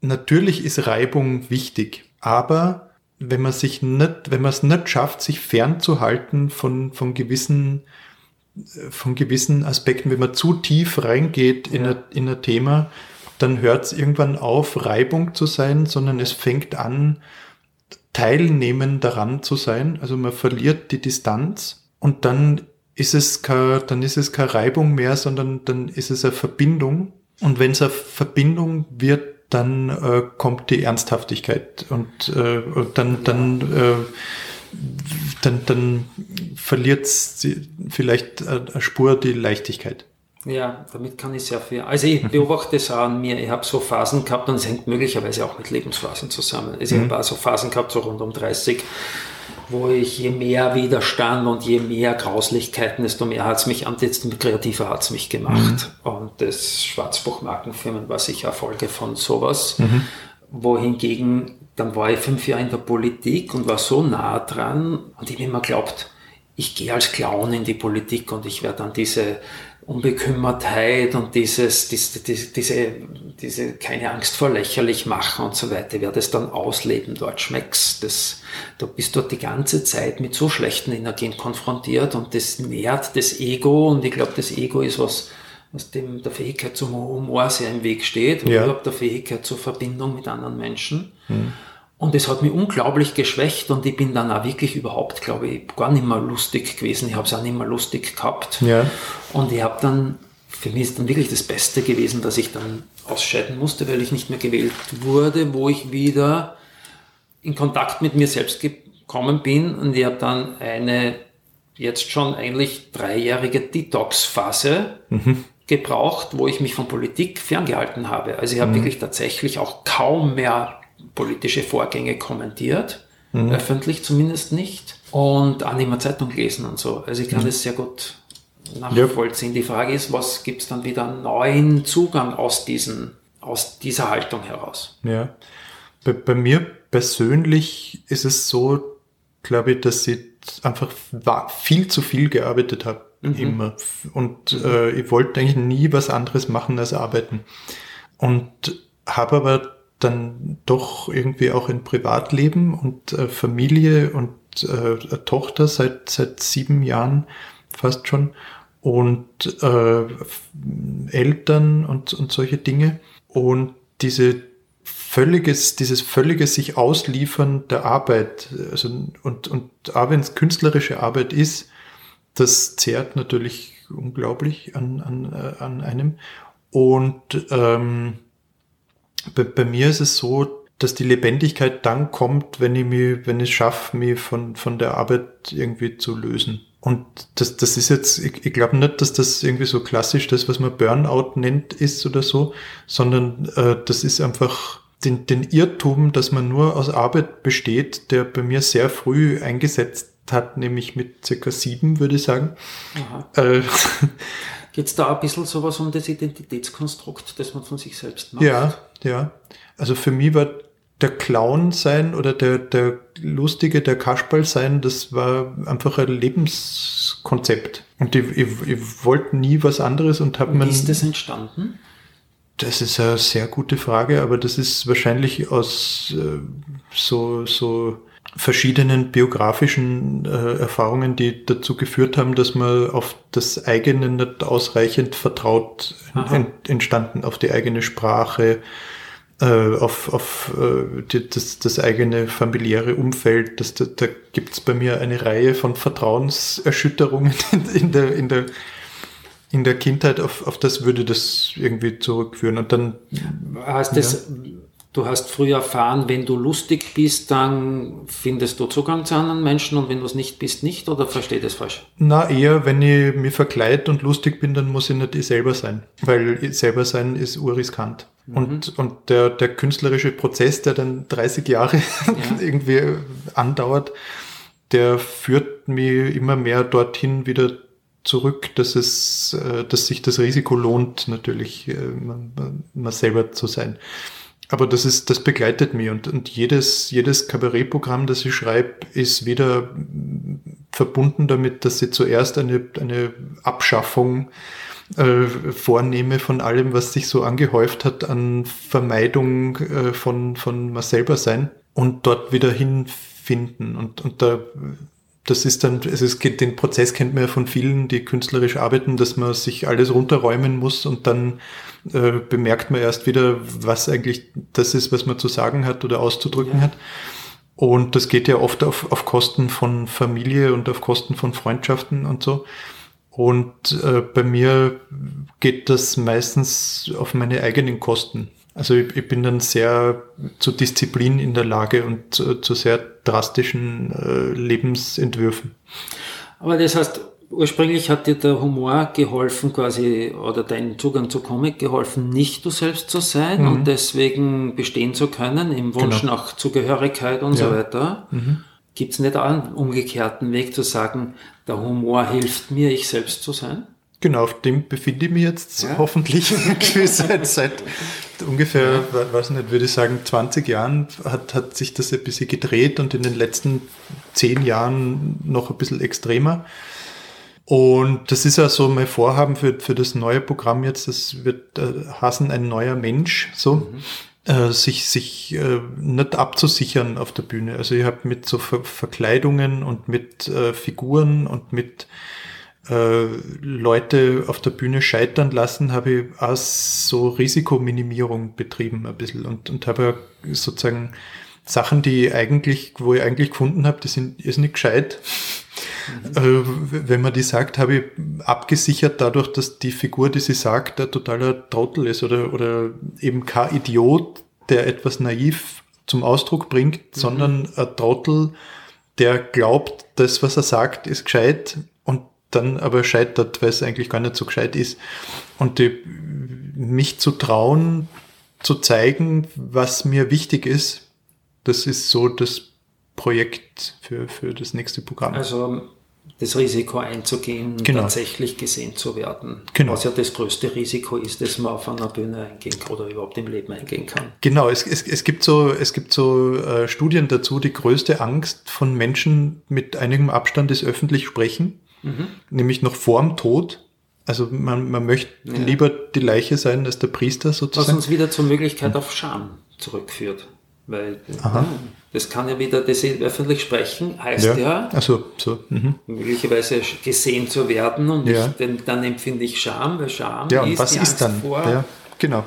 S2: natürlich ist Reibung wichtig, aber wenn man sich nicht, wenn man es nicht schafft, sich fernzuhalten von, von gewissen, von gewissen Aspekten, wenn man zu tief reingeht in, ja. ein, in ein Thema, dann hört es irgendwann auf, Reibung zu sein, sondern es fängt an, teilnehmen daran zu sein. Also man verliert die Distanz und dann ist es keine, dann ist es keine Reibung mehr, sondern dann ist es eine Verbindung. Und wenn es eine Verbindung wird, dann äh, kommt die Ernsthaftigkeit und, äh, und dann, dann, äh, dann, dann verliert vielleicht eine Spur die Leichtigkeit.
S1: Ja, damit kann ich sehr viel. Also ich beobachte es auch an mir. Ich habe so Phasen gehabt und es hängt möglicherweise auch mit Lebensphasen zusammen. Also ich mhm. habe auch so Phasen gehabt, so rund um 30, wo ich je mehr Widerstand und je mehr Grauslichkeiten, desto mehr hat es mich, desto kreativer hat es mich gemacht. Mhm. Und das Schwarzbuchmarkenfirmen war sicher Erfolge von sowas. Mhm. Wohingegen, dann war ich fünf Jahre in der Politik und war so nah dran und ich habe immer geglaubt, ich gehe als Clown in die Politik und ich werde dann diese Unbekümmertheit und dieses, diese, diese, diese, keine Angst vor lächerlich machen und so weiter, werde es dann ausleben. Dort schmeckst das, du bist dort die ganze Zeit mit so schlechten Energien konfrontiert und das nährt das Ego und ich glaube, das Ego ist was, was dem der Fähigkeit zum Humor sehr im Weg steht und ja. überhaupt der Fähigkeit zur Verbindung mit anderen Menschen. Mhm. Und es hat mich unglaublich geschwächt und ich bin dann auch wirklich überhaupt, glaube ich, gar nicht mehr lustig gewesen. Ich habe es auch nicht mehr lustig gehabt. Ja. Und ich habe dann, für mich ist dann wirklich das Beste gewesen, dass ich dann ausscheiden musste, weil ich nicht mehr gewählt wurde, wo ich wieder in Kontakt mit mir selbst gekommen bin. Und ich habe dann eine jetzt schon eigentlich dreijährige Detox-Phase mhm. gebraucht, wo ich mich von Politik ferngehalten habe. Also ich habe mhm. wirklich tatsächlich auch kaum mehr politische Vorgänge kommentiert, mhm. öffentlich zumindest nicht, und auch nicht mehr Zeitung lesen und so. Also ich kann mhm. das sehr gut nachvollziehen. Ja. Die Frage ist, was gibt es dann wieder neuen Zugang aus, diesen, aus dieser Haltung heraus?
S2: Ja, bei, bei mir persönlich ist es so, glaube ich, dass ich einfach viel zu viel gearbeitet habe. mhm. immer. Und äh, ich wollte eigentlich nie was anderes machen als arbeiten. Und habe aber dann doch irgendwie auch ein Privatleben und äh, Familie und äh, Tochter seit, seit sieben Jahren fast schon und äh, Eltern und, und solche Dinge. Und diese völliges, dieses völlige sich ausliefern der Arbeit, also, und, und auch wenn es künstlerische Arbeit ist, das zehrt natürlich unglaublich an, an, äh, an einem. Und ähm, bei, bei mir ist es so, dass die Lebendigkeit dann kommt, wenn ich mich, wenn ich es schaffe, mich von, von der Arbeit irgendwie zu lösen. Und das, das ist jetzt, ich, ich glaube nicht, dass das irgendwie so klassisch das, was man Burnout nennt, ist oder so, sondern äh, das ist einfach den, den Irrtum, dass man nur aus Arbeit besteht, der bei mir sehr früh eingesetzt hat, nämlich mit circa sieben, würde ich sagen. Äh, <laughs>
S1: Geht es da ein bisschen sowas um das Identitätskonstrukt, das man von sich selbst macht?
S2: Ja, ja. Also für mich war der Clown sein oder der, der Lustige, der Kasperl sein, das war einfach ein Lebenskonzept. Und ich, ich, ich wollte nie was anderes und habe mir.
S1: Wie ist das entstanden?
S2: Das ist eine sehr gute Frage, aber das ist wahrscheinlich aus äh, so, so verschiedenen biografischen äh, Erfahrungen, die dazu geführt haben, dass man auf das eigene nicht ausreichend vertraut ent, entstanden, auf die eigene Sprache, äh, auf, auf äh, die, das, das eigene familiäre Umfeld. Das, da da gibt es bei mir eine Reihe von Vertrauenserschütterungen <laughs> in, in, der, in, der, in der Kindheit, auf, auf das würde das irgendwie zurückführen. Und dann.
S1: Heißt ja. das, du hast früh erfahren, wenn du lustig bist, dann findest du Zugang zu anderen Menschen und wenn du es nicht bist, nicht? Oder verstehe das falsch?
S2: Na, eher, wenn ich mich verkleid und lustig bin, dann muss ich nicht ich selber sein. Weil ich selber sein ist urriskant. Mhm. Und, und der, der künstlerische Prozess, der dann 30 Jahre <laughs> ja. irgendwie andauert, der führt mich immer mehr dorthin wieder zurück, dass es, äh, dass sich das Risiko lohnt, natürlich äh, man, man selber zu sein. Aber das ist, das begleitet mich und, und jedes, jedes Kabarettprogramm, das ich schreibe, ist wieder verbunden damit, dass ich zuerst eine, eine Abschaffung äh, vornehme von allem, was sich so angehäuft hat an Vermeidung äh, von, von mal selber sein und dort wieder hinfinden. Und, und da, das ist dann, es geht, den Prozess kennt man ja von vielen, die künstlerisch arbeiten, dass man sich alles runterräumen muss und dann äh, bemerkt man erst wieder, was eigentlich das ist, was man zu sagen hat oder auszudrücken ja. hat. Und das geht ja oft auf, auf Kosten von Familie und auf Kosten von Freundschaften und so. Und äh, bei mir geht das meistens auf meine eigenen Kosten. Also ich, ich bin dann sehr zu Disziplin in der Lage und äh, zu sehr drastischen äh, Lebensentwürfen.
S1: Aber das heißt, ursprünglich hat dir der Humor geholfen, quasi, oder dein Zugang zu Comic geholfen, nicht du selbst zu sein mhm. und deswegen bestehen zu können, im Wunsch genau. nach Zugehörigkeit und ja. so weiter. Mhm. Gibt es nicht auch einen umgekehrten Weg zu sagen, der Humor hilft mir, ich selbst zu sein?
S2: Genau, auf dem befinde ich mich jetzt ja. hoffentlich seit, <laughs> seit ungefähr, weiß nicht, würde ich sagen, 20 Jahren hat, hat sich das ein bisschen gedreht und in den letzten 10 Jahren noch ein bisschen extremer. Und das ist ja so mein Vorhaben für, für das neue Programm jetzt, das wird äh, hassen ein neuer Mensch, so. Mhm äh, sich, sich äh, nicht abzusichern auf der Bühne. Also ich habe mit so Ver Verkleidungen und mit äh, Figuren und mit äh, Leute auf der Bühne scheitern lassen, habe ich auch so Risikominimierung betrieben ein bisschen und, und habe sozusagen Sachen, die eigentlich, wo ich eigentlich gefunden habe, die sind ist nicht gescheit. Äh, wenn man die sagt, habe ich abgesichert dadurch, dass die Figur, die sie sagt, ein totaler Trottel ist oder, oder eben kein Idiot, der etwas naiv zum Ausdruck bringt, mhm. sondern ein Trottel, der glaubt, das, was er sagt, ist gescheit und dann aber scheitert, weil es eigentlich gar nicht so gescheit ist. Und die, mich zu trauen, zu zeigen, was mir wichtig ist, das ist so das Projekt für, für das nächste Programm.
S1: Also das Risiko einzugehen, genau. tatsächlich gesehen zu werden. Genau. Was ja das größte Risiko ist, das man auf einer Bühne eingehen kann oder überhaupt im Leben eingehen kann.
S2: Genau, es, es, es gibt so, es gibt so äh, Studien dazu, die größte Angst von Menschen mit einigem Abstand ist öffentlich sprechen. mhm. nämlich noch vorm Tod. Also man, man möchte ja. lieber die Leiche sein als der Priester sozusagen.
S1: Was uns wieder zur Möglichkeit auf Scham zurückführt. Weil Aha. Das kann ja wieder, das öffentlich sprechen, heißt ja, ja
S2: also, so. Mhm.
S1: möglicherweise gesehen zu werden und ja. ich, denn, dann empfinde ich Scham, weil Scham
S2: ja, ist was die ist Angst dann? vor, ja, genau.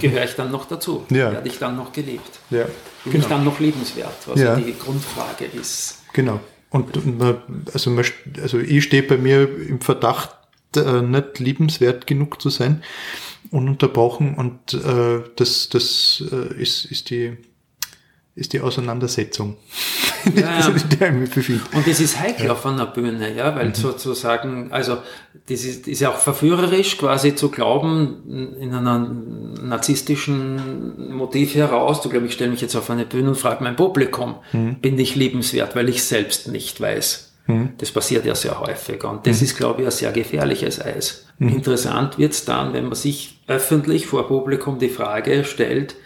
S1: gehöre ich dann noch dazu, ja. werde ich dann noch gelebt,
S2: ja,
S1: bin genau. ich dann noch lebenswert, was ja. die Grundfrage ist.
S2: Genau. Und man, also, man, also ich stehe bei mir im Verdacht, äh, nicht liebenswert genug zu sein, ununterbrochen und äh, das, das äh, ist, ist die ist die Auseinandersetzung. <laughs>
S1: Ja, und das ist heikel ja. auf einer Bühne, ja, weil mhm. sozusagen, also das ist, ist ja auch verführerisch, quasi zu glauben, in einem narzisstischen Motiv heraus, du glaubst, ich stelle mich jetzt auf eine Bühne und frage mein Publikum, mhm. bin ich liebenswert, weil ich selbst nicht weiß. Mhm. Das passiert ja sehr häufig und das mhm. ist, glaube ich, ein sehr gefährliches Eis. Mhm. Interessant wird's dann, wenn man sich öffentlich vor Publikum die Frage stellt,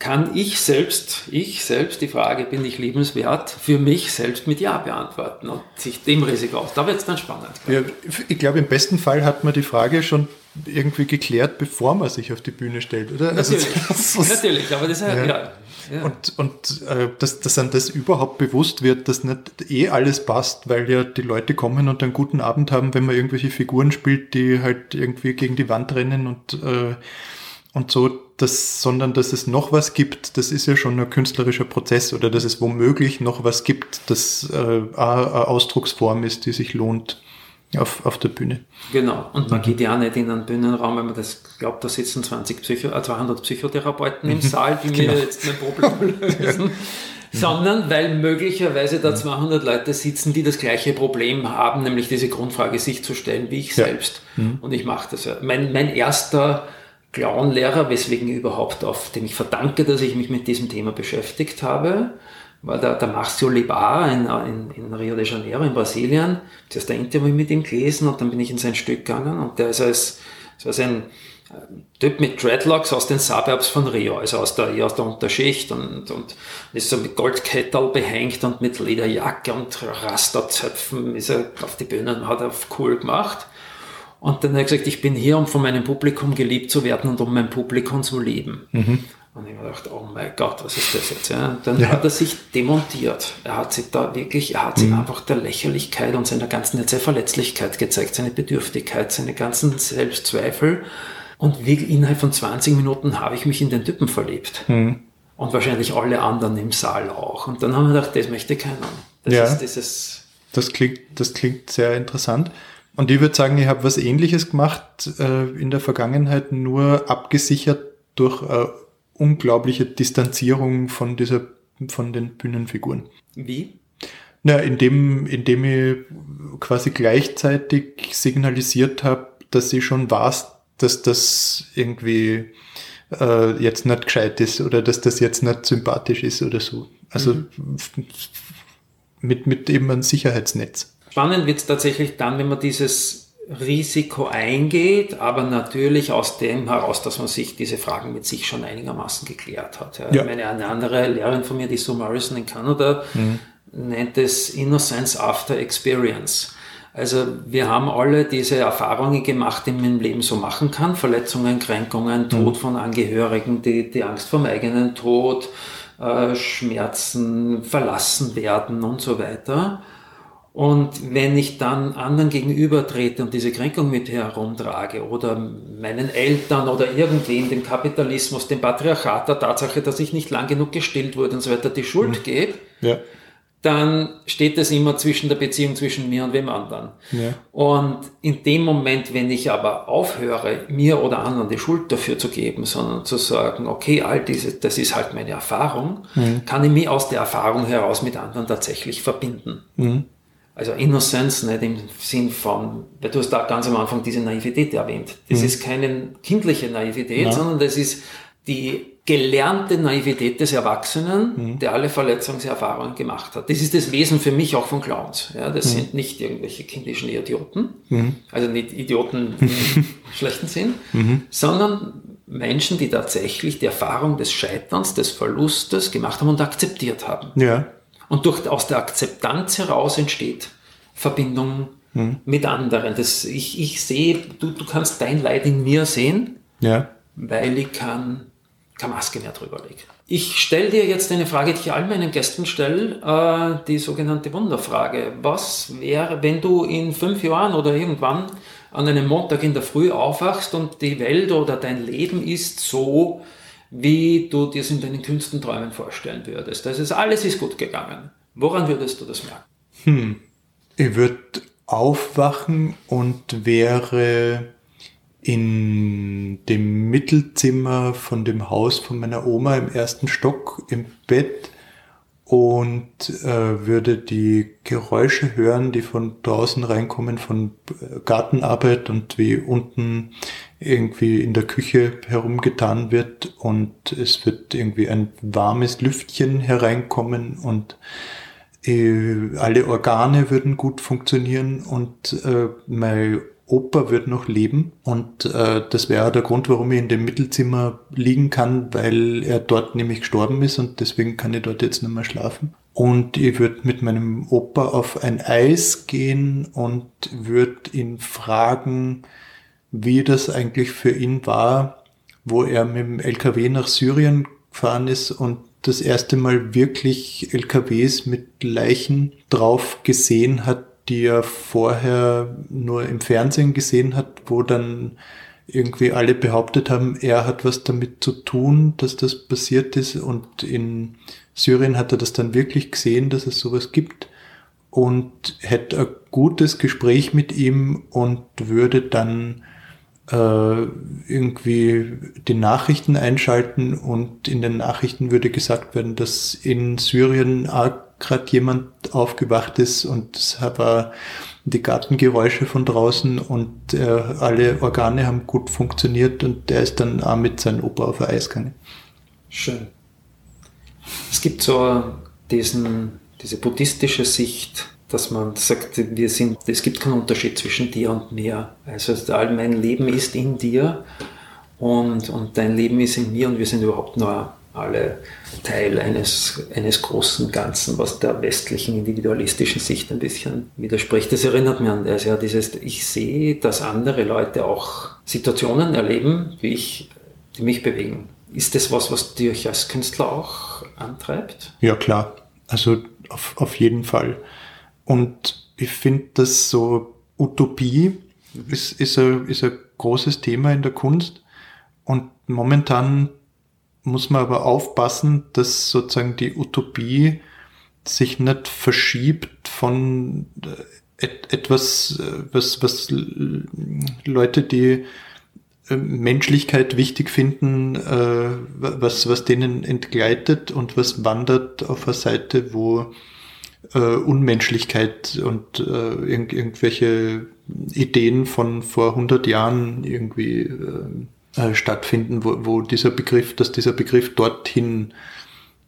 S1: kann ich selbst, ich selbst die Frage, bin ich liebenswert, für mich selbst mit Ja beantworten und sich dem Risiko aus. Da wird es dann spannend.
S2: Ja, ich glaube, im besten Fall hat man die Frage schon irgendwie geklärt, bevor man sich auf die Bühne stellt, oder?
S1: Also natürlich, <laughs> also, natürlich aber das ist ja, ja.
S2: ja. Und, und äh, dass, dass einem das überhaupt bewusst wird, dass nicht eh alles passt, weil ja die Leute kommen und einen guten Abend haben, wenn man irgendwelche Figuren spielt, die halt irgendwie gegen die Wand rennen und, äh, und so das, sondern dass es noch was gibt, das ist ja schon ein künstlerischer Prozess oder dass es womöglich noch was gibt, das äh, eine Ausdrucksform ist, die sich lohnt auf, auf der Bühne.
S1: Genau, und man mhm. geht ja auch nicht in einen Bühnenraum, wenn man das glaubt, da sitzen 20 Psycho, äh 200 Psychotherapeuten im mhm. Saal, die genau. mir jetzt ein Problem <laughs> lösen. sondern weil möglicherweise da 200 Leute sitzen, die das gleiche Problem haben, nämlich diese Grundfrage sich zu stellen, wie ich ja. selbst. Mhm. Und ich mache das ja. Mein, mein erster Clown-Lehrer, weswegen überhaupt auf dem ich verdanke, dass ich mich mit diesem Thema beschäftigt habe, war der, der Marcio Libar in, in, in, Rio de Janeiro in Brasilien. Zuerst ein Interview mit ihm gelesen und dann bin ich in sein Stück gegangen und der ist als, das war sein äh, Typ mit Dreadlocks aus den Suburbs von Rio, also aus der, aus der Unterschicht und, und ist so mit Goldkettel behängt und mit Lederjacke und Rasterzöpfen ist er auf die Bühne und hat er cool gemacht. Und dann hat er gesagt, ich bin hier, um von meinem Publikum geliebt zu werden und um mein Publikum zu lieben. Mhm. Und ich habe gedacht, oh mein Gott, was ist das jetzt? Ja, dann ja. hat er sich demontiert. Er hat sich da wirklich, er hat sich mhm. einfach der Lächerlichkeit und seiner ganzen seiner Verletzlichkeit gezeigt, seine Bedürftigkeit, seine ganzen Selbstzweifel. Und wirklich innerhalb von 20 Minuten habe ich mich in den Typen verliebt. Mhm. Und wahrscheinlich alle anderen im Saal auch. Und dann haben wir gedacht, das möchte keiner. Das
S2: ja. ist dieses. Das klingt, das klingt sehr interessant. Und ich würde sagen, ich habe was ähnliches gemacht äh, in der Vergangenheit, nur abgesichert durch äh, unglaubliche Distanzierung von dieser, von den Bühnenfiguren.
S1: Wie?
S2: Na, indem, indem ich quasi gleichzeitig signalisiert habe, dass ich schon weiß, dass das irgendwie äh, jetzt nicht gescheit ist oder dass das jetzt nicht sympathisch ist oder so. Also mhm. mit, mit eben einem Sicherheitsnetz.
S1: Spannend wird es tatsächlich dann, wenn man dieses Risiko eingeht, aber natürlich aus dem heraus, dass man sich diese Fragen mit sich schon einigermaßen geklärt hat. Ja. Ja. Meine, eine andere Lehrerin von mir, die Sue Morrison in Kanada, mhm. nennt es Innocence After Experience. Also wir haben alle diese Erfahrungen gemacht, die man im Leben so machen kann. Verletzungen, Kränkungen, Tod mhm. von Angehörigen, die, die Angst vor dem eigenen Tod, äh, Schmerzen, verlassen werden und so weiter. Und wenn ich dann anderen gegenüber trete und diese Kränkung mit herumtrage oder meinen Eltern oder irgendwen, dem Kapitalismus, dem Patriarchat, der Tatsache, dass ich nicht lang genug gestillt wurde und so weiter, die Schuld mhm. gebe, ja. dann steht das immer zwischen der Beziehung zwischen mir und wem anderen. Ja. Und in dem Moment, wenn ich aber aufhöre, mir oder anderen die Schuld dafür zu geben, sondern zu sagen, okay, all diese, das ist halt meine Erfahrung, mhm. kann ich mich aus der Erfahrung heraus mit anderen tatsächlich verbinden. Mhm. Also Innocence, nicht im Sinn von, weil du hast da ganz am Anfang diese Naivität erwähnt. Das mhm. ist keine kindliche Naivität, ja. sondern das ist die gelernte Naivität des Erwachsenen, mhm. der alle Verletzungserfahrungen gemacht hat. Das ist das Wesen für mich auch von Clowns. Ja, das mhm. sind nicht irgendwelche kindischen Idioten, mhm. also nicht Idioten <laughs> im schlechten Sinn, mhm. sondern Menschen, die tatsächlich die Erfahrung des Scheiterns, des Verlustes gemacht haben und akzeptiert haben.
S2: Ja.
S1: Und durch, aus der Akzeptanz heraus entsteht Verbindung, mhm. mit anderen. Das, ich, ich sehe, du, du kannst dein Leid in mir sehen,
S2: ja.
S1: weil ich kann, keine Maske mehr drüber legen. Ich stelle dir jetzt eine Frage, die ich all meinen Gästen stelle, äh, die sogenannte Wunderfrage. Was wäre, wenn du in fünf Jahren oder irgendwann an einem Montag in der Früh aufwachst und die Welt oder dein Leben ist so, wie du dir es in deinen kühnsten Träumen vorstellen würdest. Das ist alles ist gut gegangen. Woran würdest du das merken?
S2: Hm. Ich würde aufwachen und wäre in dem Mittelzimmer von dem Haus von meiner Oma im ersten Stock im Bett und äh, würde die Geräusche hören, die von draußen reinkommen, von Gartenarbeit und wie unten irgendwie in der Küche herumgetan wird und es wird irgendwie ein warmes Lüftchen hereinkommen und äh, alle Organe würden gut funktionieren und äh, mein Opa wird noch leben und äh, das wäre der Grund, warum ich in dem Mittelzimmer liegen kann, weil er dort nämlich gestorben ist und deswegen kann ich dort jetzt nicht mehr schlafen. Und ich würde mit meinem Opa auf ein Eis gehen und würde ihn fragen, wie das eigentlich für ihn war, wo er mit dem LKW nach Syrien gefahren ist und das erste Mal wirklich LKWs mit Leichen drauf gesehen hat, die er vorher nur im Fernsehen gesehen hat, wo dann irgendwie alle behauptet haben, er hat was damit zu tun, dass das passiert ist. Und in Syrien hat er das dann wirklich gesehen, dass es sowas gibt und hätte ein gutes Gespräch mit ihm und würde dann äh, irgendwie die Nachrichten einschalten und in den Nachrichten würde gesagt werden, dass in Syrien gerade jemand aufgewacht ist und es war die Gartengeräusche von draußen und äh, alle Organe haben gut funktioniert und der ist dann auch mit seinem Opa auf der Eis gegangen.
S1: Schön. Es gibt so diesen, diese buddhistische Sicht, dass man sagt, wir sind, es gibt keinen Unterschied zwischen dir und mir. Also all mein Leben ist in dir und, und dein Leben ist in mir und wir sind überhaupt nur alle Teil eines, eines großen Ganzen, was der westlichen individualistischen Sicht ein bisschen widerspricht. Das erinnert mich an das, ja, dieses, ich sehe, dass andere Leute auch Situationen erleben, wie ich, die mich bewegen. Ist das was, was dich als Künstler auch antreibt?
S2: Ja, klar. Also auf, auf jeden Fall. Und ich finde, dass so Utopie ist, ist, ein, ist ein großes Thema in der Kunst. Und momentan muss man aber aufpassen, dass sozusagen die Utopie sich nicht verschiebt von äh, et etwas, äh, was, was Leute, die äh, Menschlichkeit wichtig finden, was, was denen entgleitet und was wandert auf eine Seite, wo Unmenschlichkeit und irg irgendwelche Ideen von vor 100 Jahren irgendwie äh, stattfinden, wo, wo dieser Begriff, dass dieser Begriff dorthin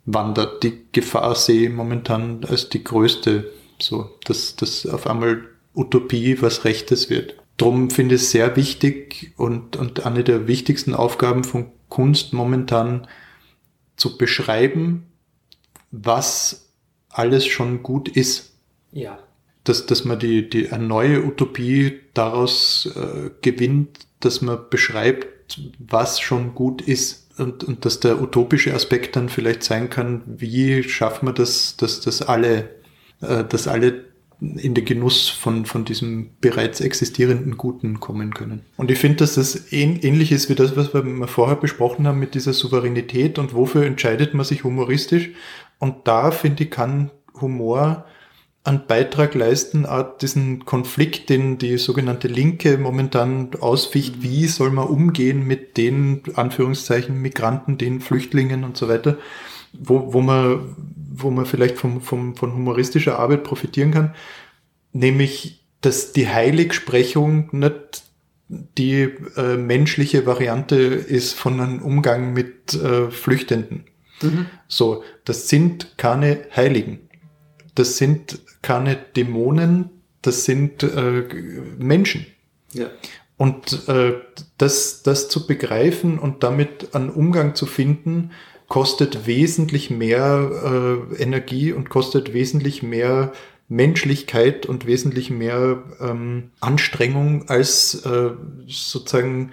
S2: wandert. Die Gefahr sehe ich momentan als die größte, so, dass, dass auf einmal Utopie was Rechtes wird. Drum finde ich es sehr wichtig und, und eine der wichtigsten Aufgaben von Kunst momentan zu beschreiben, was alles schon gut ist.
S1: Ja.
S2: Dass, dass man die, die eine neue Utopie daraus äh, gewinnt, dass man beschreibt, was schon gut ist. Und, und dass der utopische Aspekt dann vielleicht sein kann, wie schaffen wir das, dass, dass alle, äh, dass alle in den Genuss von, von diesem bereits existierenden Guten kommen können. Und ich finde, dass das ähnlich ist wie das, was wir vorher besprochen haben mit dieser Souveränität und wofür entscheidet man sich humoristisch. Und da, finde ich, kann Humor einen Beitrag leisten, auch diesen Konflikt, den die sogenannte Linke momentan ausficht, wie soll man umgehen mit den, Anführungszeichen, Migranten, den Flüchtlingen und so weiter, wo, wo man, wo man vielleicht vom, vom, von humoristischer Arbeit profitieren kann, nämlich, dass die Heiligsprechung nicht die äh, menschliche Variante ist von einem Umgang mit äh, Flüchtenden. Mhm. So, das sind keine Heiligen. Das sind keine Dämonen, das sind äh, Menschen.
S1: Ja.
S2: Und äh, das, das zu begreifen und damit einen Umgang zu finden, kostet wesentlich mehr äh, Energie und kostet wesentlich mehr Menschlichkeit und wesentlich mehr ähm, Anstrengung als äh, sozusagen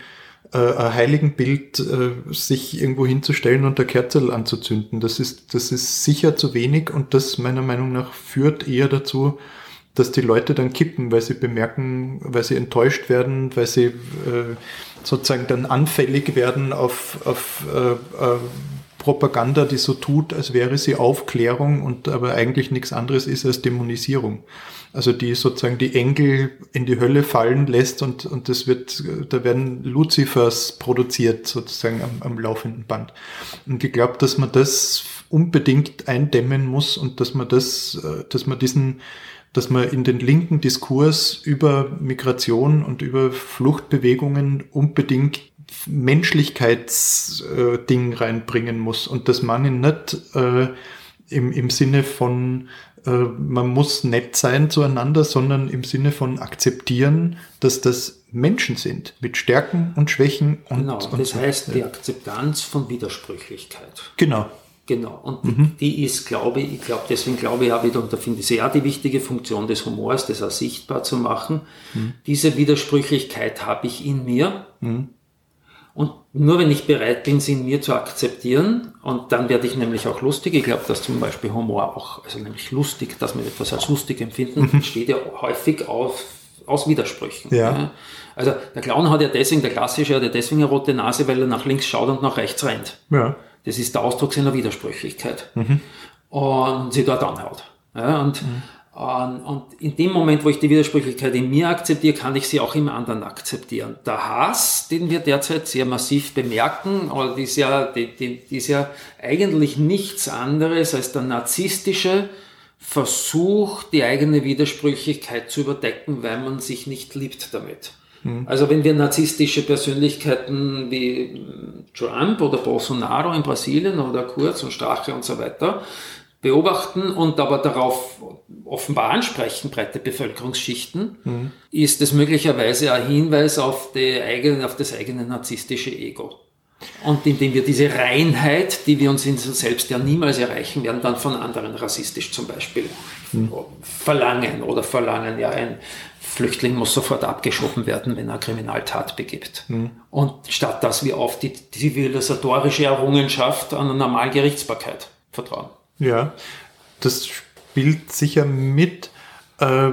S2: äh, ein Heiligenbild äh, sich irgendwo hinzustellen und der Kerzel anzuzünden. Das ist, das ist sicher zu wenig und das meiner Meinung nach führt eher dazu, dass die Leute dann kippen, weil sie bemerken, weil sie enttäuscht werden, weil sie äh, sozusagen dann anfällig werden auf, auf äh, äh, Propaganda, die so tut, als wäre sie Aufklärung und aber eigentlich nichts anderes ist als Dämonisierung. Also die sozusagen die Engel in die Hölle fallen lässt und, und das wird, da werden Luzifers produziert sozusagen am, am laufenden Band. Und ich glaube, dass man das unbedingt eindämmen muss und dass man das, äh, dass man diesen, dass man in den linken Diskurs über Migration und über Fluchtbewegungen unbedingt Menschlichkeitsding äh, reinbringen muss und dass man ihn nicht äh, im, im Sinne von äh, man muss nett sein zueinander, sondern im Sinne von akzeptieren, dass das Menschen sind mit Stärken und Schwächen. Und,
S1: genau,
S2: und
S1: das heißt die Akzeptanz von Widersprüchlichkeit.
S2: Genau.
S1: Genau, und mhm. die ist, glaube ich, ich glaube, deswegen glaube ich auch wieder, und da finde ich sehr die wichtige Funktion des Humors, das auch sichtbar zu machen. Mhm. Diese Widersprüchlichkeit habe ich in mir. Mhm. Und nur wenn ich bereit bin, sie in mir zu akzeptieren, und dann werde ich nämlich auch lustig. Ich glaube, dass zum Beispiel Humor auch, also nämlich lustig, dass wir etwas als lustig empfinden, mhm. entsteht ja häufig auf, aus Widersprüchen. Ja. ja. Also der Clown hat ja deswegen, der klassische hat ja deswegen eine rote Nase, weil er nach links schaut und nach rechts rennt. Ja. Das ist der Ausdruck seiner Widersprüchlichkeit. Mhm. Und sie dort anhaut. Ja, und, mhm. Und in dem Moment, wo ich die Widersprüchlichkeit in mir akzeptiere, kann ich sie auch im anderen akzeptieren. Der Hass, den wir derzeit sehr massiv bemerken, die ist ja, die, die, die ist ja eigentlich nichts anderes als der narzisstische Versuch, die eigene Widersprüchlichkeit zu überdecken, weil man sich nicht liebt damit. Mhm. Also wenn wir narzisstische Persönlichkeiten wie Trump oder Bolsonaro in Brasilien oder Kurz und Strache und so weiter beobachten und aber darauf offenbar ansprechen, breite Bevölkerungsschichten, mhm. ist es möglicherweise ein Hinweis auf, die eigene, auf das eigene narzisstische Ego. Und indem wir diese Reinheit, die wir uns in uns selbst ja niemals erreichen werden, dann von anderen rassistisch zum Beispiel mhm. verlangen oder verlangen ja ein Flüchtling muss sofort abgeschoben werden, wenn er Kriminaltat begibt. Mhm. Und statt dass wir auf die zivilisatorische Errungenschaft an eine Normalgerichtsbarkeit vertrauen.
S2: Ja, das spielt sicher mit. Äh,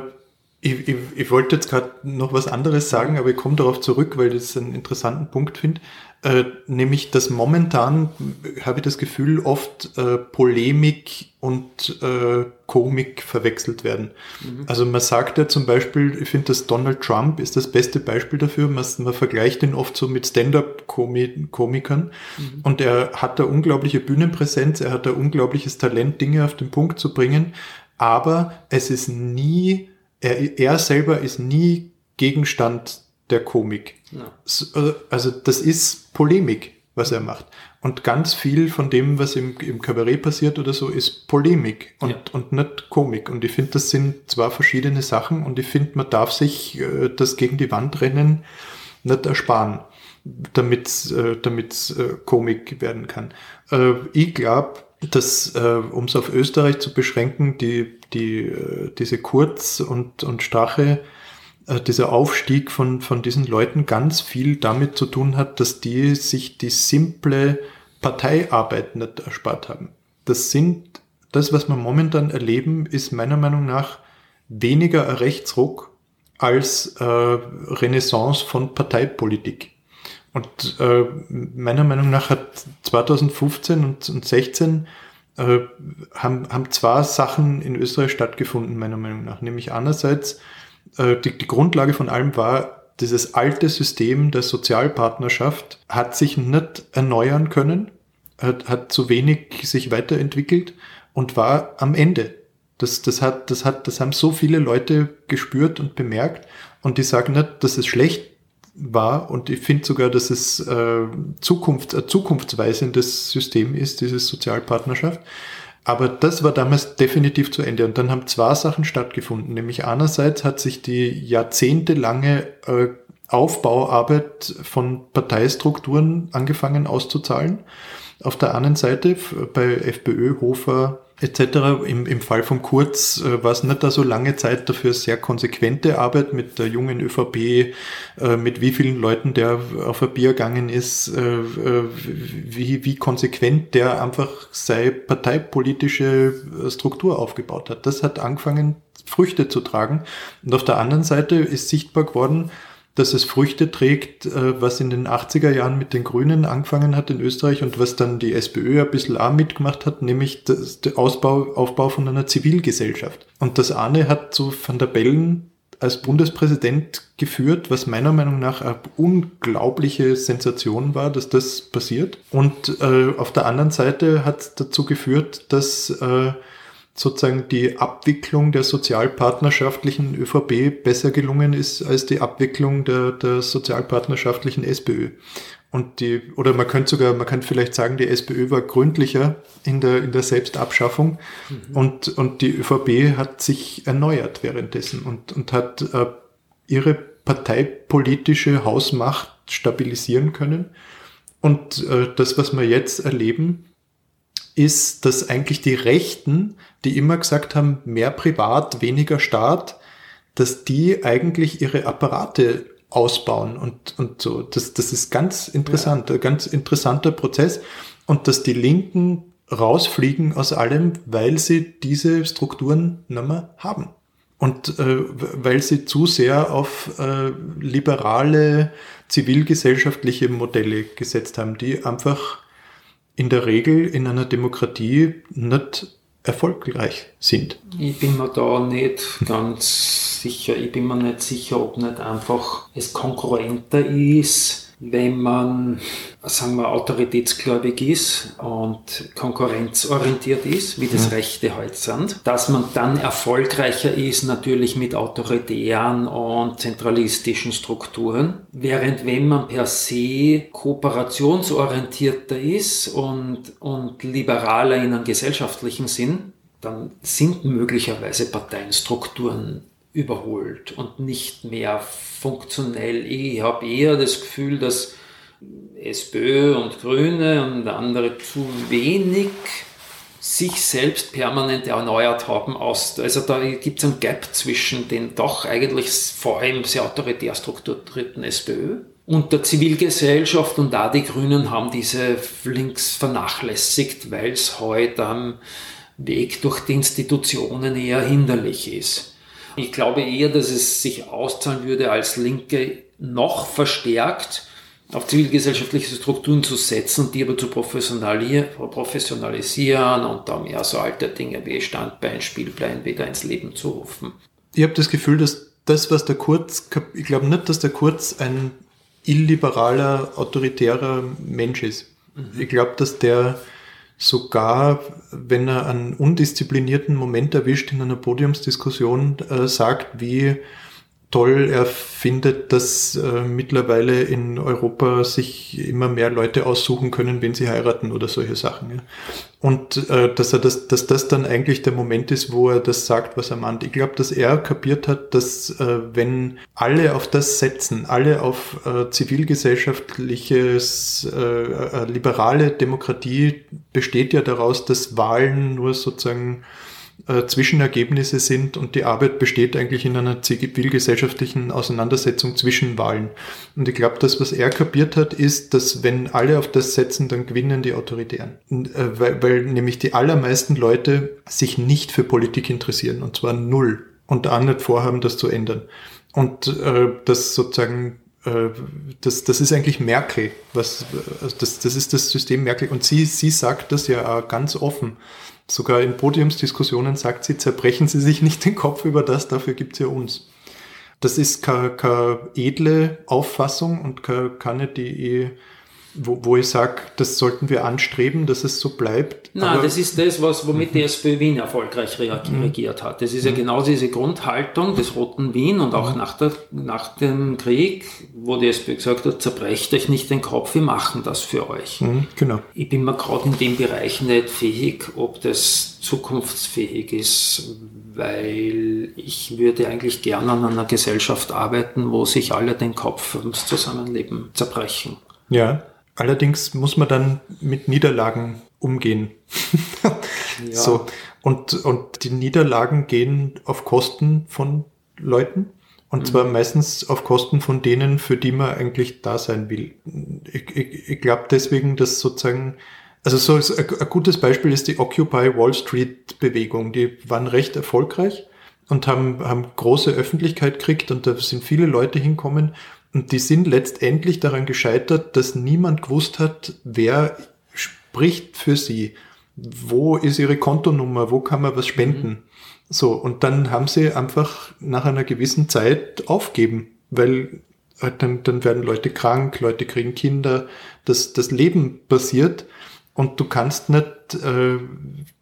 S2: ich, ich, ich, wollte jetzt gerade noch was anderes sagen, aber ich komme darauf zurück, weil ich das einen interessanten Punkt finde. Äh, nämlich, dass momentan, habe ich das Gefühl, oft äh, Polemik und äh, Komik verwechselt werden. Mhm. Also man sagt ja zum Beispiel, ich finde, dass Donald Trump ist das beste Beispiel dafür. Man, man vergleicht ihn oft so mit Stand-up-Komikern mhm. und er hat da unglaubliche Bühnenpräsenz, er hat da unglaubliches Talent, Dinge auf den Punkt zu bringen, aber es ist nie, er, er selber ist nie Gegenstand der Komik. Ja. Also, also das ist Polemik, was er macht. Und ganz viel von dem, was im, im Kabarett passiert oder so, ist Polemik und, ja. und nicht Komik. Und ich finde, das sind zwei verschiedene Sachen und ich finde, man darf sich äh, das gegen die Wand rennen nicht ersparen, damit es äh, äh, Komik werden kann. Äh, ich glaube, dass, äh, um es auf Österreich zu beschränken, die, die, äh, diese Kurz- und, und Strache äh, dieser Aufstieg von, von diesen Leuten ganz viel damit zu tun hat, dass die sich die simple Parteiarbeit nicht erspart haben. Das sind, das, was wir momentan erleben, ist meiner Meinung nach weniger ein Rechtsruck als äh, Renaissance von Parteipolitik. Und äh, meiner Meinung nach hat 2015 und, und 16 äh, haben, haben zwei Sachen in Österreich stattgefunden, meiner Meinung nach. Nämlich einerseits äh, die, die Grundlage von allem war, dieses alte System der Sozialpartnerschaft hat sich nicht erneuern können, hat, hat zu wenig sich weiterentwickelt und war am Ende. Das, das, hat, das, hat, das haben so viele Leute gespürt und bemerkt und die sagen nicht, dass es schlecht war und ich finde sogar, dass es äh, Zukunft, ein zukunftsweisendes System ist, dieses Sozialpartnerschaft. Aber das war damals definitiv zu Ende. Und dann haben zwei Sachen stattgefunden. Nämlich einerseits hat sich die jahrzehntelange äh, Aufbauarbeit von Parteistrukturen angefangen auszuzahlen. Auf der anderen Seite bei FPÖ, Hofer, etc. Im, Im Fall von Kurz äh, war es nicht da so lange Zeit dafür sehr konsequente Arbeit mit der jungen ÖVP, äh, mit wie vielen Leuten der auf ein Bier gegangen ist, äh, wie, wie konsequent der einfach seine parteipolitische äh, Struktur aufgebaut hat. Das hat angefangen, Früchte zu tragen. Und auf der anderen Seite ist sichtbar geworden, dass es Früchte trägt, äh, was in den 80er Jahren mit den Grünen angefangen hat in Österreich und was dann die SPÖ ein bisschen auch mitgemacht hat, nämlich der Ausbau, Aufbau von einer Zivilgesellschaft. Und das Arne hat so Van der Bellen als Bundespräsident geführt, was meiner Meinung nach eine unglaubliche Sensation war, dass das passiert. Und äh, auf der anderen Seite hat es dazu geführt, dass äh, sozusagen die Abwicklung der sozialpartnerschaftlichen ÖVP besser gelungen ist als die Abwicklung der, der sozialpartnerschaftlichen SPÖ. Und die, oder man könnte sogar, man könnte vielleicht sagen, die SPÖ war gründlicher in der, in der Selbstabschaffung mhm. und, und die ÖVP hat sich erneuert währenddessen und, und hat äh, ihre parteipolitische Hausmacht stabilisieren können. Und äh, das, was wir jetzt erleben, ist, dass eigentlich die Rechten, die immer gesagt haben, mehr Privat, weniger Staat, dass die eigentlich ihre Apparate ausbauen und, und so. Das, das ist ganz interessant, ja. ein ganz interessanter Prozess. Und dass die Linken rausfliegen aus allem, weil sie diese Strukturen nicht mehr haben. Und äh, weil sie zu sehr auf äh, liberale zivilgesellschaftliche Modelle gesetzt haben, die einfach in der Regel in einer Demokratie nicht erfolgreich sind.
S1: Ich bin mir da nicht ganz sicher. Ich bin mir nicht sicher, ob nicht einfach es konkurrenter ist wenn man, sagen wir, autoritätsgläubig ist und konkurrenzorientiert ist, wie das ja. Rechte heute sind, dass man dann erfolgreicher ist natürlich mit autoritären und zentralistischen Strukturen, während wenn man per se kooperationsorientierter ist und, und liberaler in einem gesellschaftlichen Sinn, dann sind möglicherweise Parteienstrukturen überholt und nicht mehr funktionell. Ich habe eher das Gefühl, dass SPÖ und Grüne und andere zu wenig sich selbst permanent erneuert haben. Aus, also da gibt es ein Gap zwischen den doch eigentlich vor allem sehr autoritär strukturierten SPÖ und der Zivilgesellschaft und da die Grünen haben diese links vernachlässigt, weil es heute am Weg durch die Institutionen eher hinderlich ist. Ich glaube eher, dass es sich auszahlen würde, als Linke noch verstärkt auf zivilgesellschaftliche Strukturen zu setzen, die aber zu professionalisieren und da mehr so alte Dinge wie Standbein, Spielbein wieder ins Leben zu rufen.
S2: Ich habe das Gefühl, dass das, was der Kurz, ich glaube nicht, dass der Kurz ein illiberaler, autoritärer Mensch ist. Mhm. Ich glaube, dass der sogar, wenn er einen undisziplinierten Moment erwischt in einer Podiumsdiskussion, äh, sagt, wie toll er findet, dass äh, mittlerweile in Europa sich immer mehr Leute aussuchen können, wenn sie heiraten oder solche Sachen. Ja. Und äh, dass er das, dass das dann eigentlich der Moment ist, wo er das sagt, was er meint. Ich glaube, dass er kapiert hat, dass äh, wenn alle auf das setzen, alle auf äh, zivilgesellschaftliches, äh, äh, liberale Demokratie besteht ja daraus, dass Wahlen nur sozusagen äh, Zwischenergebnisse sind und die Arbeit besteht eigentlich in einer zivilgesellschaftlichen Auseinandersetzung zwischen Wahlen. Und ich glaube, das, was er kapiert hat, ist, dass wenn alle auf das setzen, dann gewinnen die Autoritären. Und, äh, weil, weil nämlich die allermeisten Leute sich nicht für Politik interessieren, und zwar null. Und auch nicht vorhaben, das zu ändern. Und äh, das sozusagen äh, das, das ist eigentlich Merkel. Was, also das, das ist das System Merkel. Und sie, sie sagt das ja auch ganz offen. Sogar in Podiumsdiskussionen sagt sie, zerbrechen Sie sich nicht den Kopf über das, dafür gibt's ja uns. Das ist keine, edle Auffassung und keine, keine die wo, wo ich sage, das sollten wir anstreben, dass es so bleibt.
S1: Nein, das ist das, was, womit die SPÖ Wien erfolgreich mhm. regiert hat. Das ist ja mhm. genau diese Grundhaltung des Roten Wien und auch mhm. nach, der, nach dem Krieg, wo die SPÖ gesagt hat, zerbrecht euch nicht den Kopf, wir machen das für euch.
S2: Genau.
S1: Ich bin mir gerade in dem Bereich nicht fähig, ob das zukunftsfähig ist, weil ich würde eigentlich gerne an einer Gesellschaft arbeiten, wo sich alle den Kopf ums Zusammenleben zerbrechen.
S2: Ja, Allerdings muss man dann mit Niederlagen umgehen. <laughs> Ja. So. Und, und die Niederlagen gehen auf Kosten von Leuten. Und mhm. zwar meistens auf Kosten von denen, für die man eigentlich da sein will. Ich, ich, ich glaube deswegen, dass sozusagen, also so ein, ein gutes Beispiel ist die Occupy Wall Street Bewegung. Die waren recht erfolgreich und haben, haben große Öffentlichkeit gekriegt und da sind viele Leute hinkommen und die sind letztendlich daran gescheitert, dass niemand gewusst hat, wer spricht für sie. Wo ist ihre Kontonummer? Wo kann man was spenden? Mhm. So, und dann haben sie einfach nach einer gewissen Zeit aufgeben, weil halt dann, dann werden Leute krank, Leute kriegen Kinder, das, das Leben passiert und du kannst nicht äh,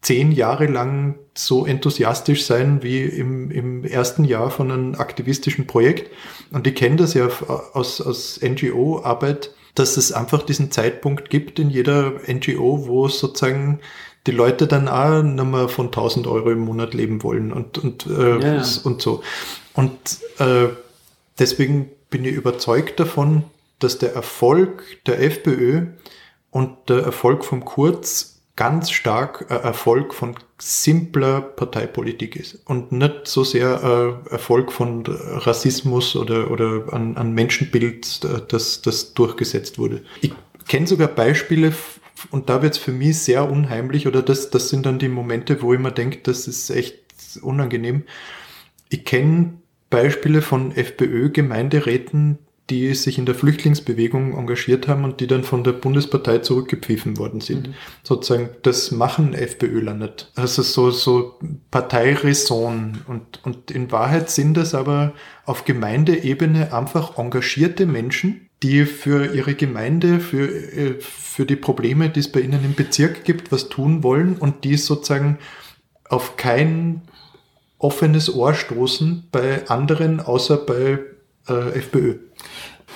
S2: zehn Jahre lang so enthusiastisch sein wie im, im ersten Jahr von einem aktivistischen Projekt. Und ich kenne das ja aus, aus NGO-Arbeit, dass es einfach diesen Zeitpunkt gibt in jeder NGO, wo sozusagen die Leute dann auch nicht mehr von 1000 Euro im Monat leben wollen und, und, äh, ja, ja. und so. Und äh, deswegen bin ich überzeugt davon, dass der Erfolg der FPÖ und der Erfolg vom Kurz ganz stark äh, Erfolg von simpler Parteipolitik ist und nicht so sehr äh, Erfolg von Rassismus oder, oder an, an Menschenbild, äh, das, das durchgesetzt wurde. Ich kenne sogar Beispiele und da wird es für mich sehr unheimlich oder das, das sind dann die Momente, wo ich mir denke, das ist echt unangenehm. Ich kenne Beispiele von FPÖ-Gemeinderäten, die sich in der Flüchtlingsbewegung engagiert haben und die dann von der Bundespartei zurückgepfiffen worden sind. Mhm. Sozusagen, das machen FPÖler nicht. Also so, so Parteiräson und, und in Wahrheit sind das aber auf Gemeindeebene einfach engagierte Menschen, die für ihre Gemeinde, für, äh, für die Probleme, die es bei ihnen im Bezirk gibt, was tun wollen und die sozusagen auf kein offenes Ohr stoßen bei anderen, außer bei äh, FPÖ.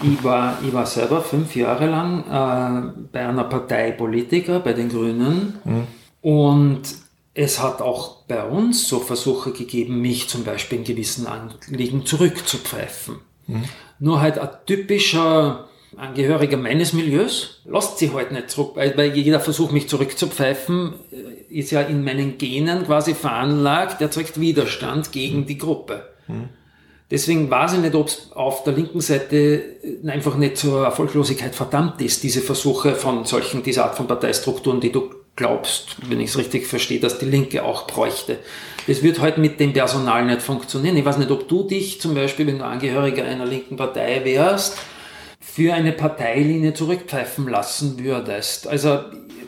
S1: Ich war, ich war selber fünf Jahre lang äh, bei einer Partei Politiker, bei den Grünen. Mhm. Und es hat auch bei uns so Versuche gegeben, mich zum Beispiel in gewissen Anliegen zurückzupfeifen. Mhm. Nur halt ein typischer Angehöriger meines Milieus lässt sich halt nicht zurück, weil jeder Versuch, mich zurückzupfeifen, äh, ist ja in meinen Genen quasi veranlagt, erzeugt Widerstand gegen die Gruppe. Mhm. Deswegen weiß ich nicht, ob es auf der linken Seite einfach nicht zur Erfolglosigkeit verdammt ist, diese Versuche von solchen, dieser Art von Parteistrukturen, die du glaubst, wenn ich es richtig verstehe, dass die Linke auch bräuchte. Das wird halt mit dem Personal nicht funktionieren. Ich weiß nicht, ob du dich zum Beispiel, wenn du Angehöriger einer linken Partei wärst, für eine Parteilinie zurückpfeifen lassen würdest. Also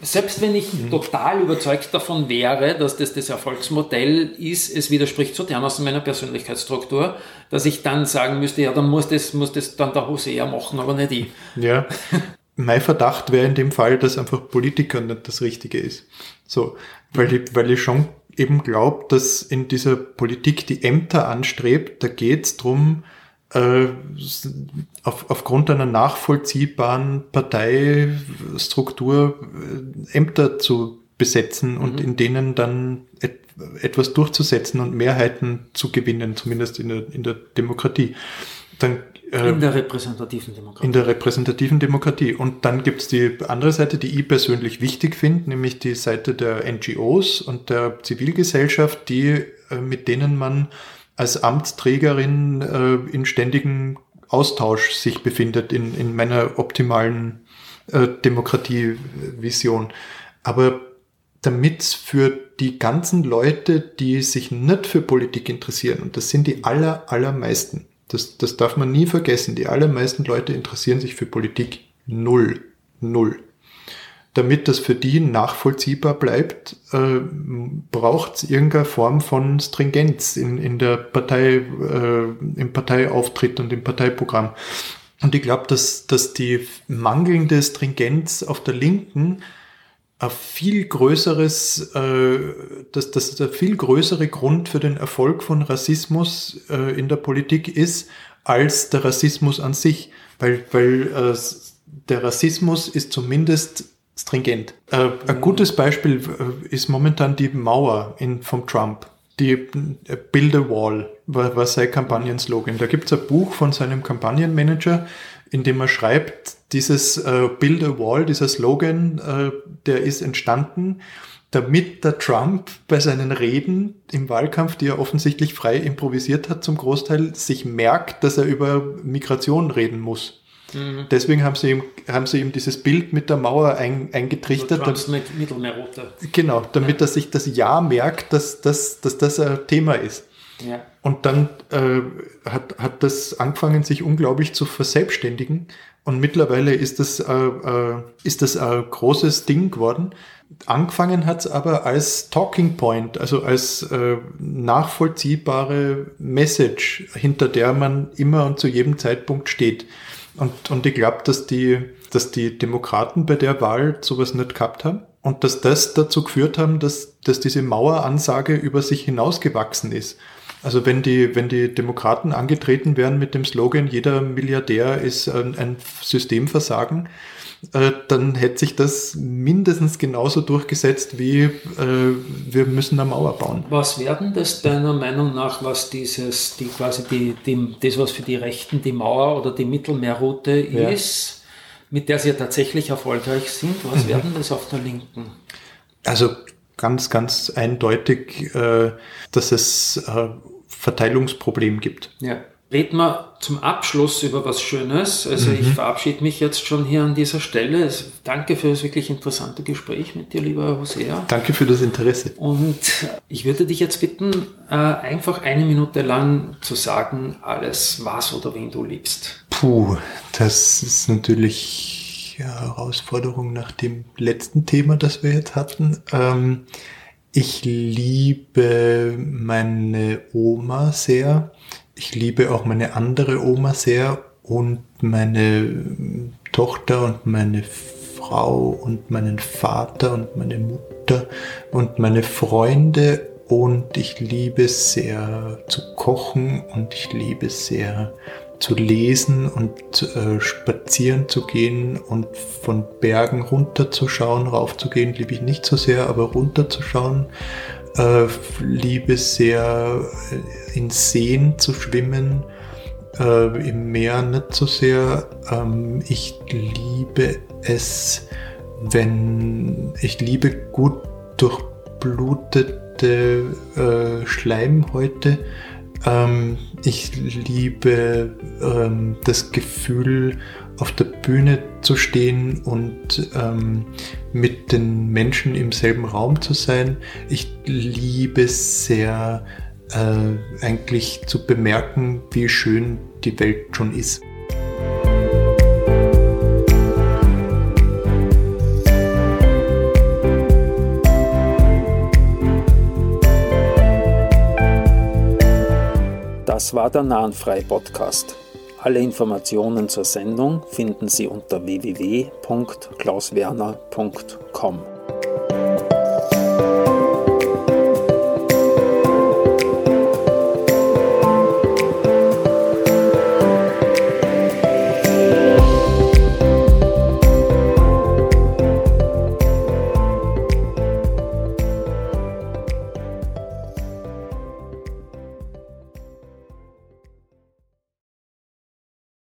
S1: selbst wenn ich mhm. total überzeugt davon wäre, dass das das Erfolgsmodell ist, es widerspricht so dermaßen meiner Persönlichkeitsstruktur, dass ich dann sagen müsste, ja, dann muss das, muss das dann der Hosea machen, aber nicht ich.
S2: Ja. <laughs> mein Verdacht wäre in dem Fall, dass einfach Politiker nicht das Richtige ist. So, weil ich, weil ich schon eben glaube, dass in dieser Politik die Ämter anstrebt, da geht es darum, äh, auf, aufgrund einer nachvollziehbaren Parteistruktur äh, Ämter zu besetzen und mhm. in denen dann et, etwas durchzusetzen und Mehrheiten zu gewinnen, zumindest in der, in der Demokratie.
S1: Dann, äh, in der repräsentativen Demokratie.
S2: In der repräsentativen Demokratie. Und dann gibt's die andere Seite, die ich persönlich wichtig finde, nämlich die Seite der NGOs und der Zivilgesellschaft, die, mit denen man als Amtsträgerin äh, in ständigem Austausch sich befindet in, in meiner optimalen äh, Demokratievision. Aber damit für die ganzen Leute, die sich nicht für Politik interessieren, und das sind die aller, allermeisten, das, das darf man nie vergessen, die allermeisten Leute interessieren sich für Politik null. Null damit das für die nachvollziehbar bleibt, äh, braucht es irgendeine Form von Stringenz in, in der Partei, äh, im Parteiauftritt und im Parteiprogramm. Und ich glaube, dass, dass die mangelnde Stringenz auf der Linken ein viel größeres, äh, dass das der viel größere Grund für den Erfolg von Rassismus äh, in der Politik ist, als der Rassismus an sich. Weil, weil äh, der Rassismus ist zumindest stringent. Äh, ein gutes Beispiel äh, ist momentan die Mauer in, vom Trump. Die äh, Build a Wall war, war sein Kampagnenslogan. Da gibt es ein Buch von seinem Kampagnenmanager, in dem er schreibt, dieses äh, Build a Wall, dieser Slogan, äh, der ist entstanden, damit der Trump bei seinen Reden im Wahlkampf, die er offensichtlich frei improvisiert hat zum Großteil, sich merkt, dass er über Migration reden muss. Mhm. Deswegen haben sie, ihm, haben sie ihm dieses Bild mit der Mauer ein, eingetrichtert.
S1: Also mit Mittelmeerroute.
S2: Genau, damit ja. er sich das Ja merkt, dass, dass, dass das ein Thema ist. Ja. Und dann äh, hat, hat das angefangen, sich unglaublich zu verselbstständigen. Und mittlerweile ist das, äh, äh, ist das ein großes Ding geworden. Angefangen hat es aber als Talking Point, also als äh, nachvollziehbare Message, hinter der man immer und zu jedem Zeitpunkt steht. Und, und ich glaube, dass die, dass die Demokraten bei der Wahl sowas nicht gehabt haben und dass das dazu geführt haben, dass, dass diese Maueransage über sich hinausgewachsen ist. Also wenn die, wenn die Demokraten angetreten wären mit dem Slogan, jeder Milliardär ist ein, ein Systemversagen, äh, dann hätte sich das mindestens genauso durchgesetzt wie äh, wir müssen eine Mauer bauen.
S1: Was werden das deiner Meinung nach, was dieses, die quasi die, die, das, was für die Rechten die Mauer oder die Mittelmeerroute ja. ist, mit der sie ja tatsächlich erfolgreich sind, was mhm. werden das auf der Linken?
S2: Also ganz, ganz eindeutig, äh, dass es äh, Verteilungsproblem gibt.
S1: Ja. Reden wir zum Abschluss über was Schönes. Also mhm. ich verabschiede mich jetzt schon hier an dieser Stelle. Danke für das wirklich interessante Gespräch mit dir, lieber Hosea.
S2: Danke für das Interesse.
S1: Und ich würde dich jetzt bitten, äh, einfach eine Minute lang zu sagen, alles, was oder wen du liebst.
S2: Puh, das ist natürlich eine Herausforderung nach dem letzten Thema, das wir jetzt hatten. Ähm, ich liebe meine Oma sehr ich liebe auch meine andere Oma sehr und meine Tochter und meine Frau und meinen Vater und meine Mutter und meine Freunde. Und ich liebe sehr zu kochen und ich liebe sehr zu lesen und äh, spazieren zu gehen und von Bergen runterzuschauen, raufzugehen, liebe ich nicht so sehr, aber runterzuschauen äh, liebe sehr äh, in Seen zu schwimmen, äh, im Meer nicht so sehr. Ähm, ich liebe es, wenn ich liebe gut durchblutete äh, Schleimhäute. Ähm, ich liebe ähm, das Gefühl, auf der Bühne zu stehen und ähm, mit den Menschen im selben Raum zu sein. Ich liebe sehr äh, eigentlich zu bemerken, wie schön die Welt schon ist.
S1: Das war der Nahenfrei Podcast. Alle Informationen zur Sendung finden Sie unter www.klauswerner.com.